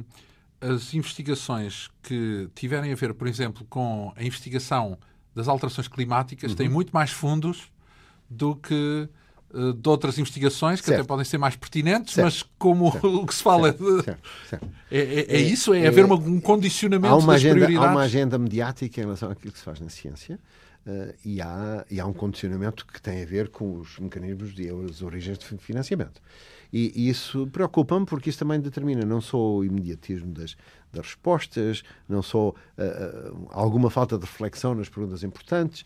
as investigações que tiverem a ver, por exemplo, com a investigação das alterações climáticas uhum. têm muito mais fundos do que de outras investigações que certo. até podem ser mais pertinentes, certo. mas como certo. o que se fala é, é, é, isso, é, é haver um condicionamento há uma das agenda, prioridades. Há uma agenda mediática em relação àquilo que se faz na ciência. Uh, e, há, e há um condicionamento que tem a ver com os mecanismos e as origens de financiamento. E, e isso preocupa-me porque isso também determina não só o imediatismo das, das respostas, não só uh, uh, alguma falta de reflexão nas perguntas importantes.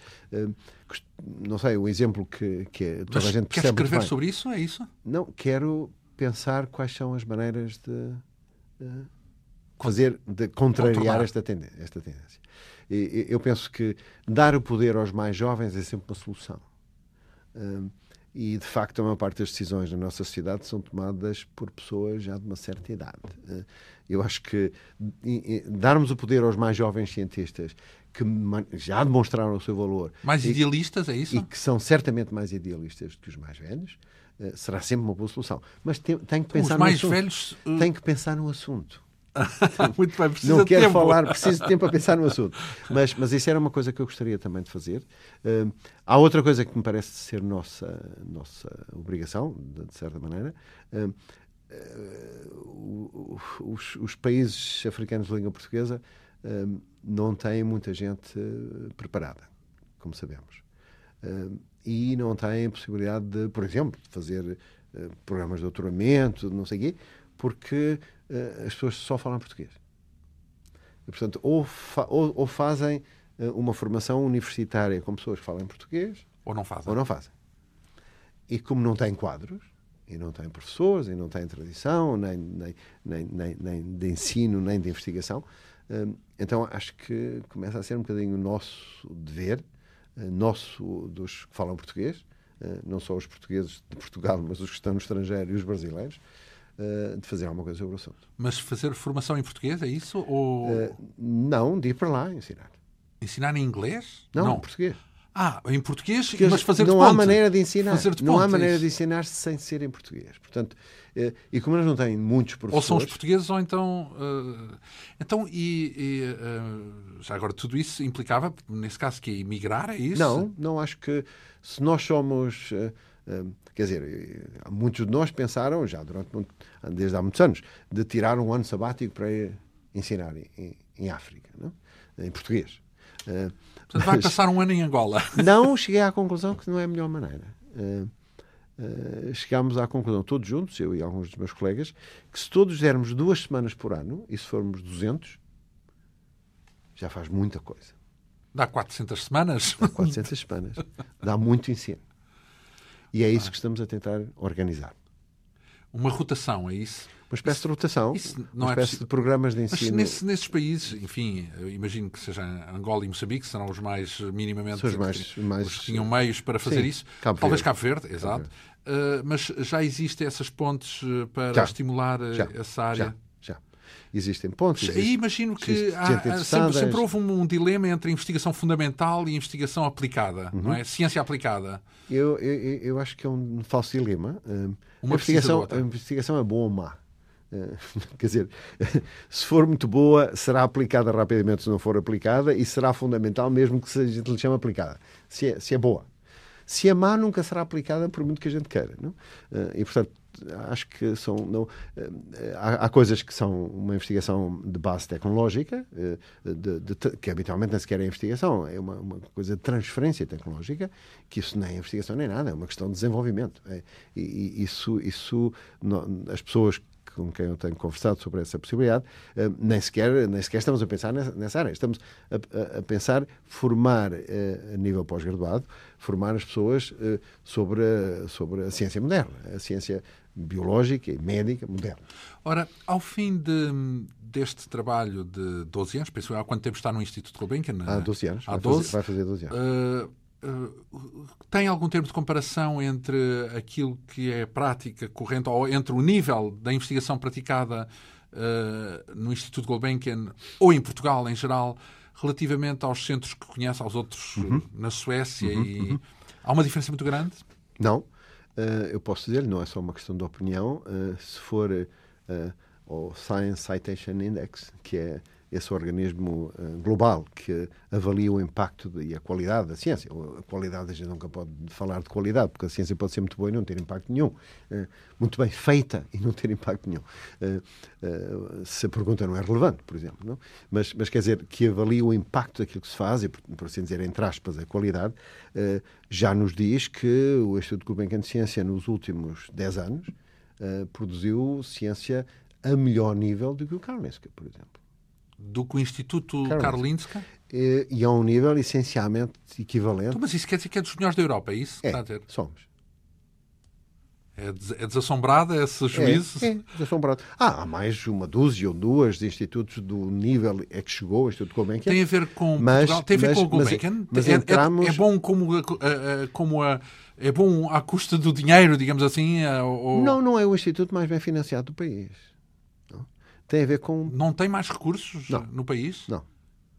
não sei, o exemplo que, que é, toda Mas a gente percebe. Quer escrever sobre isso? É isso? Não, quero pensar quais são as maneiras de fazer, de contrariar esta tendência. Esta tendência eu penso que dar o poder aos mais jovens é sempre uma solução. Hum, e, de facto, a maior parte das decisões na nossa sociedade são tomadas por pessoas já de uma certa idade. Hum, eu acho que darmos o poder aos mais jovens cientistas que já demonstraram o seu valor. Mais idealistas, é isso? E que são certamente mais idealistas do que os mais velhos, hum, será sempre uma boa solução. Mas tem, tem que pensar os mais no assunto. velhos. Tem que pensar no assunto. Muito bem, precisa Não quero tempo. falar, preciso de tempo a pensar no assunto. Mas, mas isso era uma coisa que eu gostaria também de fazer. Uh, há outra coisa que me parece ser nossa, nossa obrigação, de, certa maneira. Uh, uh, os, os, países africanos de língua portuguesa não têm muita gente preparada, como sabemos. e não têm possibilidade de, por exemplo, fazer programas de doutoramento, não sei o quê, porque as pessoas só falam português. E, portanto, ou, fa ou, ou fazem uh, uma formação universitária com pessoas que falam português, ou não fazem. Ou não fazem. E como não têm quadros, e não têm professores, e não têm tradição, nem, nem, nem, nem, nem de ensino, nem de investigação, uh, então acho que começa a ser um bocadinho o nosso dever, nosso dos que falam português, não só os portugueses de Portugal, mas os que estão no estrangeiro e os brasileiros, uh, de fazer alguma coisa sobre o assunto. Mas fazer formação em português, é isso? Ou... Uh, não, de ir para lá ensinar. Ensinar em inglês? Não, não. em português. Ah, em português, mas fazer não de há maneira de ensinar. De não há maneira de ensinar sem ser em português. Portanto, uh, e como nós não temos muitos professores. Ou são os portugueses, ou então. Então, e, e já agora, tudo isso implicava, nesse caso, que é emigrar, é isso? Não, não acho que se nós somos Quer dizer, muitos de nós pensaram, já durante desde há muitos anos, de tirar um ano sabático para ensinar em, em África, não? em português. Uh, Portanto, vai passar um ano em Angola. Não, cheguei à conclusão que não é a melhor maneira. Uh, uh, chegámos à conclusão, todos juntos, eu e alguns dos meus colegas, que se todos dermos duas semanas por ano, e se formos 200, já faz muita coisa. Dá 400 semanas? Dá 400 semanas. Dá muito ensino. E é isso que estamos a tentar organizar. Uma rotação, é isso? Uma espécie isso, de rotação, uma é espécie de programas de ensino. Mas nesse, nesses países, enfim, imagino que seja Angola e Moçambique, serão os mais minimamente. Os mais, mais, os que tinham meios para fazer sim, isso. Cabo Talvez Verde. Cabo Verde, exato. Cabo Verde. Uh, mas já existem essas pontes eh, para já, estimular eh, já, essa área? Já existem pontos. Existe, imagino que há, sempre, sempre, houve um, um, dilema entre investigação fundamental e investigação aplicada, uhum. não é? Ciência aplicada. Eu, eu, eu acho que é um falso dilema. Uma a, investigação, a investigação é boa ou má. Uh, quer dizer, se for muito boa, será aplicada rapidamente se não for aplicada e será fundamental mesmo que a gente lhe chame aplicada. Se é, se é boa. Se é má, nunca será aplicada por muito que a gente queira. Não? Uh, e, portanto, acho que são não eh, há, há, coisas que são uma investigação de base tecnológica eh, de, de, que habitualmente nem sequer é investigação é uma, uma, coisa de transferência tecnológica que isso nem é investigação nem nada é uma questão de desenvolvimento é, e, e, isso isso não, as pessoas com quem eu tenho conversado sobre essa possibilidade, uh, nem, sequer, nem sequer estamos a pensar nessa, área. Estamos a, a, pensar formar, a nível pós-graduado, formar as pessoas sobre, a, sobre a ciência moderna, a ciência biológica e médica moderna. Ora, ao fim de, deste trabalho de 12 anos, penso há quanto tempo está no Instituto Gulbenkian? Há 12 anos. Há 12. Vai fazer, vai fazer 12 anos. Uh, uh, tem algum termo de comparação entre aquilo que é prática corrente ou entre o nível da investigação praticada uh, no Instituto Gulbenkian ou em Portugal em geral relativamente aos centros que conhece, aos outros uhum. na Suécia? Uhum, e... Uhum. Há uma diferença muito grande? Não. Uh, eu posso dizer, não é só uma questão de opinião, uh, se for uh, o Science Citation Index, que é esse organismo uh, global que avalia o impacto e a qualidade da ciência. A qualidade, a gente nunca pode falar de qualidade, porque a ciência pode ser muito boa e não ter impacto nenhum. Uh, muito bem feita e não ter impacto nenhum. Uh, se a pergunta não é relevante, por exemplo. Não? Mas, mas quer dizer, que avalia o impacto daquilo que se faz, e por, assim dizer, entre aspas, a qualidade, já nos diz que o Instituto Gulbenkian de Ciência, nos últimos 10 anos, produziu ciência a melhor nível do que o Karolinska, por exemplo do que o Instituto Karolinska? E, e a um nível essencialmente equivalente. Então, mas isso quer dizer que é dos melhores da Europa, é isso? É, somos. É, des é desassombrado esse juízo? É, é desassombrado. Ah, há mais uma dúzia ou duas de institutos do nível é que chegou o Instituto Gulbenkian. Tem a ver com mas, Portugal? Tem a ver mas, com o Gulbenkian? Mas, mas é, é entramos... é, bom como, a, como a, é bom à custa do dinheiro, digamos assim? Ou... Não, não é o instituto mais bem financiado do país tem a ver com. Não tem mais recursos não. no país? Não.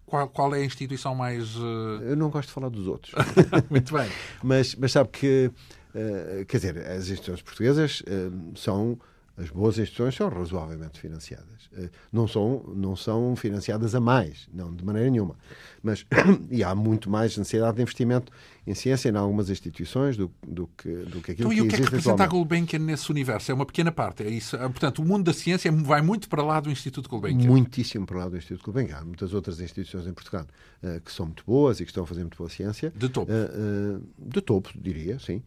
Qual, qual, é a instituição mais. Uh... Eu não gosto de falar dos outros. Muito bem. mas, mas sabe que. Uh, quer dizer, as instituições portuguesas uh, são as boas instituições são razoavelmente financiadas. Não são, não são financiadas a mais, não, de maneira nenhuma. Mas, e há muito mais necessidade de investimento em ciência em algumas instituições do, do, que, do que aquilo então, que E o que é que representa a Gulbenkian nesse universo? É uma pequena parte, é isso? Ah, portanto, o mundo da ciência vai muito para lá do Instituto Gulbenkian. Muitíssimo para lá do Instituto Gulbenkian. Há muitas outras instituições em Portugal uh, que são muito boas e que estão a fazer muito boa ciência. De topo. Uh, uh, de topo, diria, sim.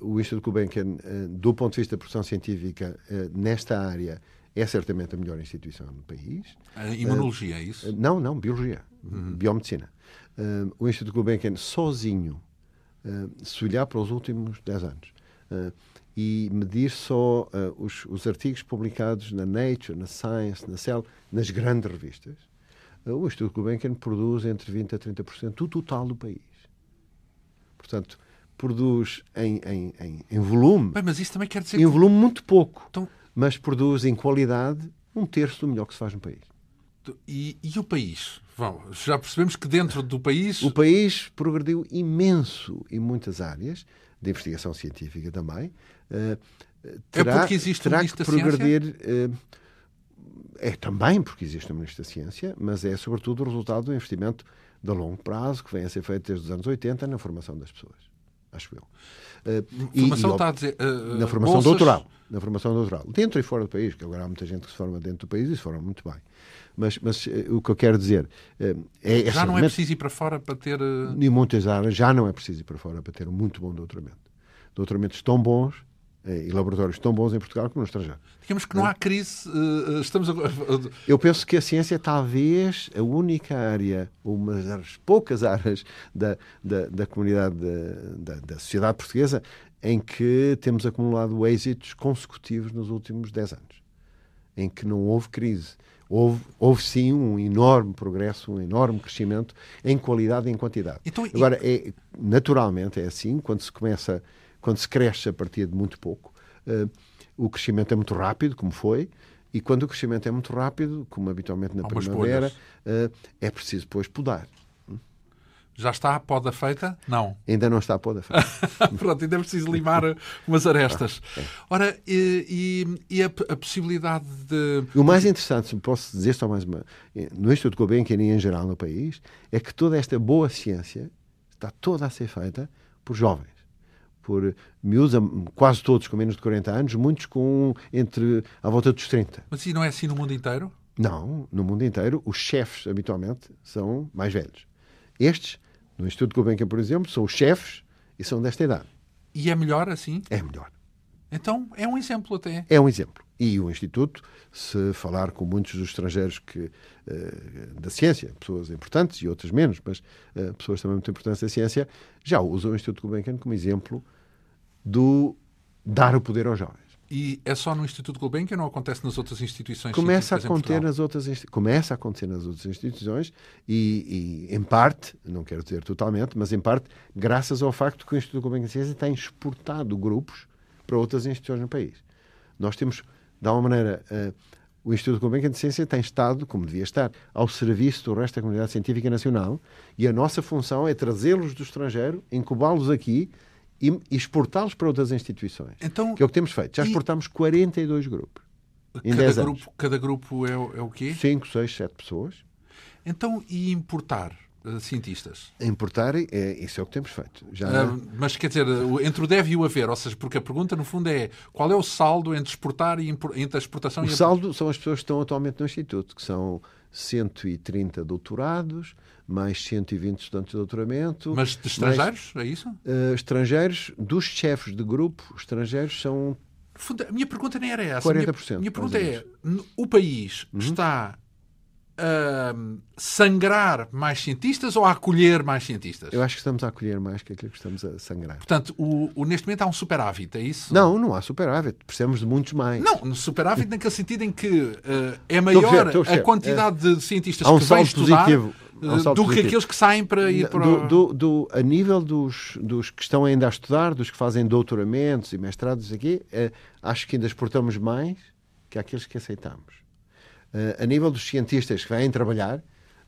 o Instituto Gulbenkian, do ponto de vista da produção científica, nesta área, é certamente a melhor instituição no país. A imunologia, é isso? Não, não, biologia, uhum. biomedicina. Uh, o Instituto Gulbenkian sozinho, uh, se olhar para os últimos 10 anos uh, e medir só os, os, artigos publicados na Nature, na Science, na Cell, nas grandes revistas, o Instituto Gulbenkian produz entre 20% a 30% do total do país. Portanto, produz em, em, em, em volume. Bem, mas isso também quer dizer. Em volume muito pouco. Então... Mas produz em qualidade um terço do melhor que se faz no país. E, e o país? Bom, já percebemos que dentro do país. O país progrediu imenso em muitas áreas, de investigação científica também. Uh, terá, é porque existe terá um que progredir. Uh, é também porque existe um Ministro da Ciência, mas é sobretudo o resultado do investimento de longo prazo que vem a ser feito desde os anos 80 na formação das pessoas, acho eu. Uh, formação e, está a dizer, uh, na formação bolsas... doutoral, na formação doutoral, dentro e fora do país, que agora há muita gente que se forma dentro do país e se forma muito bem. Mas, mas uh, o que eu quero dizer é. Já não é preciso ir para fora para ter. Em muitas áreas já não é preciso ir para fora para ter um muito bom doutoramento. Doutoramentos tão bons e laboratórios tão bons em Portugal como no estrangeiro. Digamos que não há crise. Estamos agora... Eu penso que a ciência é talvez a única área, uma das poucas áreas da, da, da comunidade, da, da, sociedade portuguesa, em que temos acumulado êxitos consecutivos nos últimos 10 anos. Em que não houve crise. Houve, houve, sim um enorme progresso, um enorme crescimento em qualidade e em quantidade. Então, Agora, é, naturalmente é assim, quando se começa, quando se cresce a partir de muito pouco, uh, o crescimento é muito rápido, como foi, e quando o crescimento é muito rápido, como habitualmente na primavera, uh, é preciso depois podar. Já está a poda feita? Não. Ainda não está a poda feita. Pronto, ainda é preciso limar umas arestas. Ah, é. Ora, e, e, e a, a, possibilidade de. O mais interessante, se posso dizer só mais uma, no Instituto Gulbenkian e em geral no país, é que toda esta boa ciência está toda a ser feita por jovens por miúdos, quase todos com menos de 40 anos, muitos com entre à volta dos 30. Mas e não é assim no mundo inteiro? Não, no mundo inteiro os chefes habitualmente são mais velhos. Estes, no Instituto Gulbenkian, por exemplo, são os chefes e são desta idade. E é melhor assim? É melhor. Então é um exemplo até. É um exemplo. E o Instituto, se falar com muitos dos estrangeiros que, uh, da ciência, pessoas importantes e outras menos, mas uh, pessoas também muito importantes da ciência, já usam o Instituto Gulbenkian como exemplo do dar o poder aos jovens. E é só no Instituto Gulbenkian ou não acontece nas outras instituições começa a acontecer nas outras Começa a acontecer nas outras instituições e, e, em parte, não quero dizer totalmente, mas em parte, graças ao facto que o Instituto Gulbenkian de Ciência tem exportado grupos para outras instituições no país. Nós temos, de alguma maneira, uh, o Instituto Gulbenkian de Ciência tem estado, como devia estar, ao serviço do resto da comunidade científica nacional e a nossa função é trazê-los do estrangeiro, incubá-los aqui e exportá-los para outras instituições. Então, que é o que temos feito. Já e... 42 grupos. cada 10 grupo, anos. Cada grupo é, é o quê? 5, 6, 7 pessoas. Então, e importar uh, cientistas? Importar, é, isso é o que temos feito. Já... Uh, mas quer dizer, entre o deve e o haver, ou seja, porque a pergunta no fundo é qual é o saldo entre exportar e entre a exportação o e a... O saldo são as pessoas que estão atualmente no Instituto, que são 130 doutorados, mais 120 estudantes de doutoramento. Mas de estrangeiros, mais, é isso? Uh, estrangeiros, dos chefes de grupo, estrangeiros são. A minha pergunta nem era essa. 40%. A minha, minha pergunta é: o país uhum. está a sangrar mais cientistas ou a acolher mais cientistas? Eu acho que estamos a acolher mais que aquilo que estamos a sangrar. Portanto, o, o neste momento há um superávit, é isso? Não, não há superávit. Precisamos de muitos mais. Não, superávit naquele sentido em que uh, é maior a, a quantidade é. de cientistas um que vêm estudar positivo. Um do positivo. que aqueles que saem para ir para... Do, do, do, a nível dos, dos que estão ainda a estudar, dos que fazem doutoramentos e mestrados aqui, uh, acho que ainda exportamos mais que aqueles que aceitamos. Uh, a nível dos cientistas que vêm trabalhar,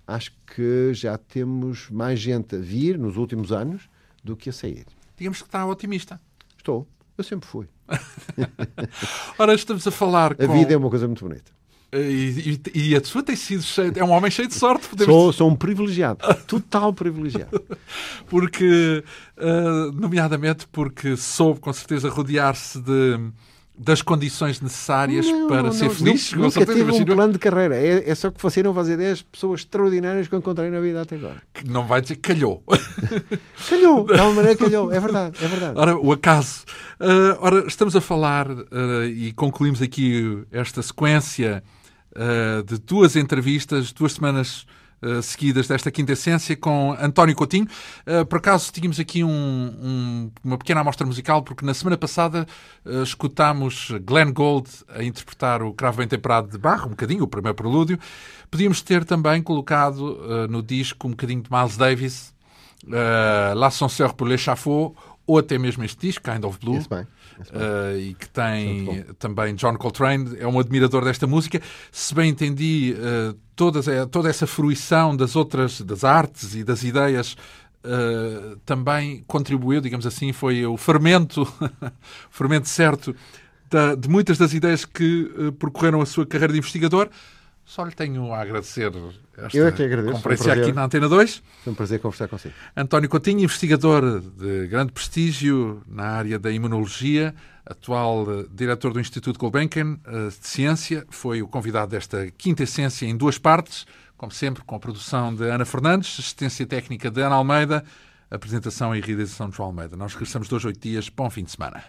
acho que já temos mais gente a vir nos últimos anos do que a sair. Digamos que está otimista. Estou. Eu sempre fui. Ora, estamos a falar com... A vida é uma coisa muito bonita. Eh, e, e, e, a sua tem sido cheia, é um homem cheio de sorte. Podemos... Sou, sou um privilegiado, total privilegiado. Porque, uh, nomeadamente, porque soube com certeza rodear-se de das condições necessárias não, para não, ser não, feliz. Nunca, nunca tive um plano de carreira. É, é, só que você não fazer ideias pessoas extraordinárias que eu encontrei na vida até agora. Que não vai dizer calhou. calhou, de alguma maneira calhou. É verdade, é verdade. Ora, o acaso. Uh, ora, estamos a falar uh, e concluímos aqui esta sequência uh, de duas entrevistas, duas semanas Uh, seguidas desta quinta essência com António Coutinho. Uh, por acaso tínhamos aqui um, um, uma pequena amostra musical, porque na semana passada uh, escutámos Glenn Gold a interpretar o Cravo Bem Temperado de Barro, um bocadinho, o primeiro prelúdio. Podíamos ter também colocado no disco um bocadinho de Miles Davis, uh, L'Ascenseur pour l'échafaud, ou até mesmo este disco, Kind of Blue. Isso bem. Uh, e que tem também John Coltrane, é um admirador desta música. Se bem entendi, uh, todas, é, toda essa fruição das outras, das artes e das ideias uh, também contribuiu, digamos assim, foi o fermento, o fermento certo da, de muitas das ideias que percorreram a sua carreira de investigador. Só lhe tenho a agradecer esta Eu é que agradeço. conferência um aqui na Antena 2. Foi um prazer conversar consigo. António Coutinho, investigador de grande prestígio na área da imunologia, atual uh, diretor do Instituto Gulbenkian uh, de Ciência, foi o convidado desta quinta essência em duas partes, como sempre, com a produção de Ana Fernandes, assistência técnica de Ana Almeida, apresentação e realização de João Almeida. Nós regressamos dois, oito dias. Bom fim de semana.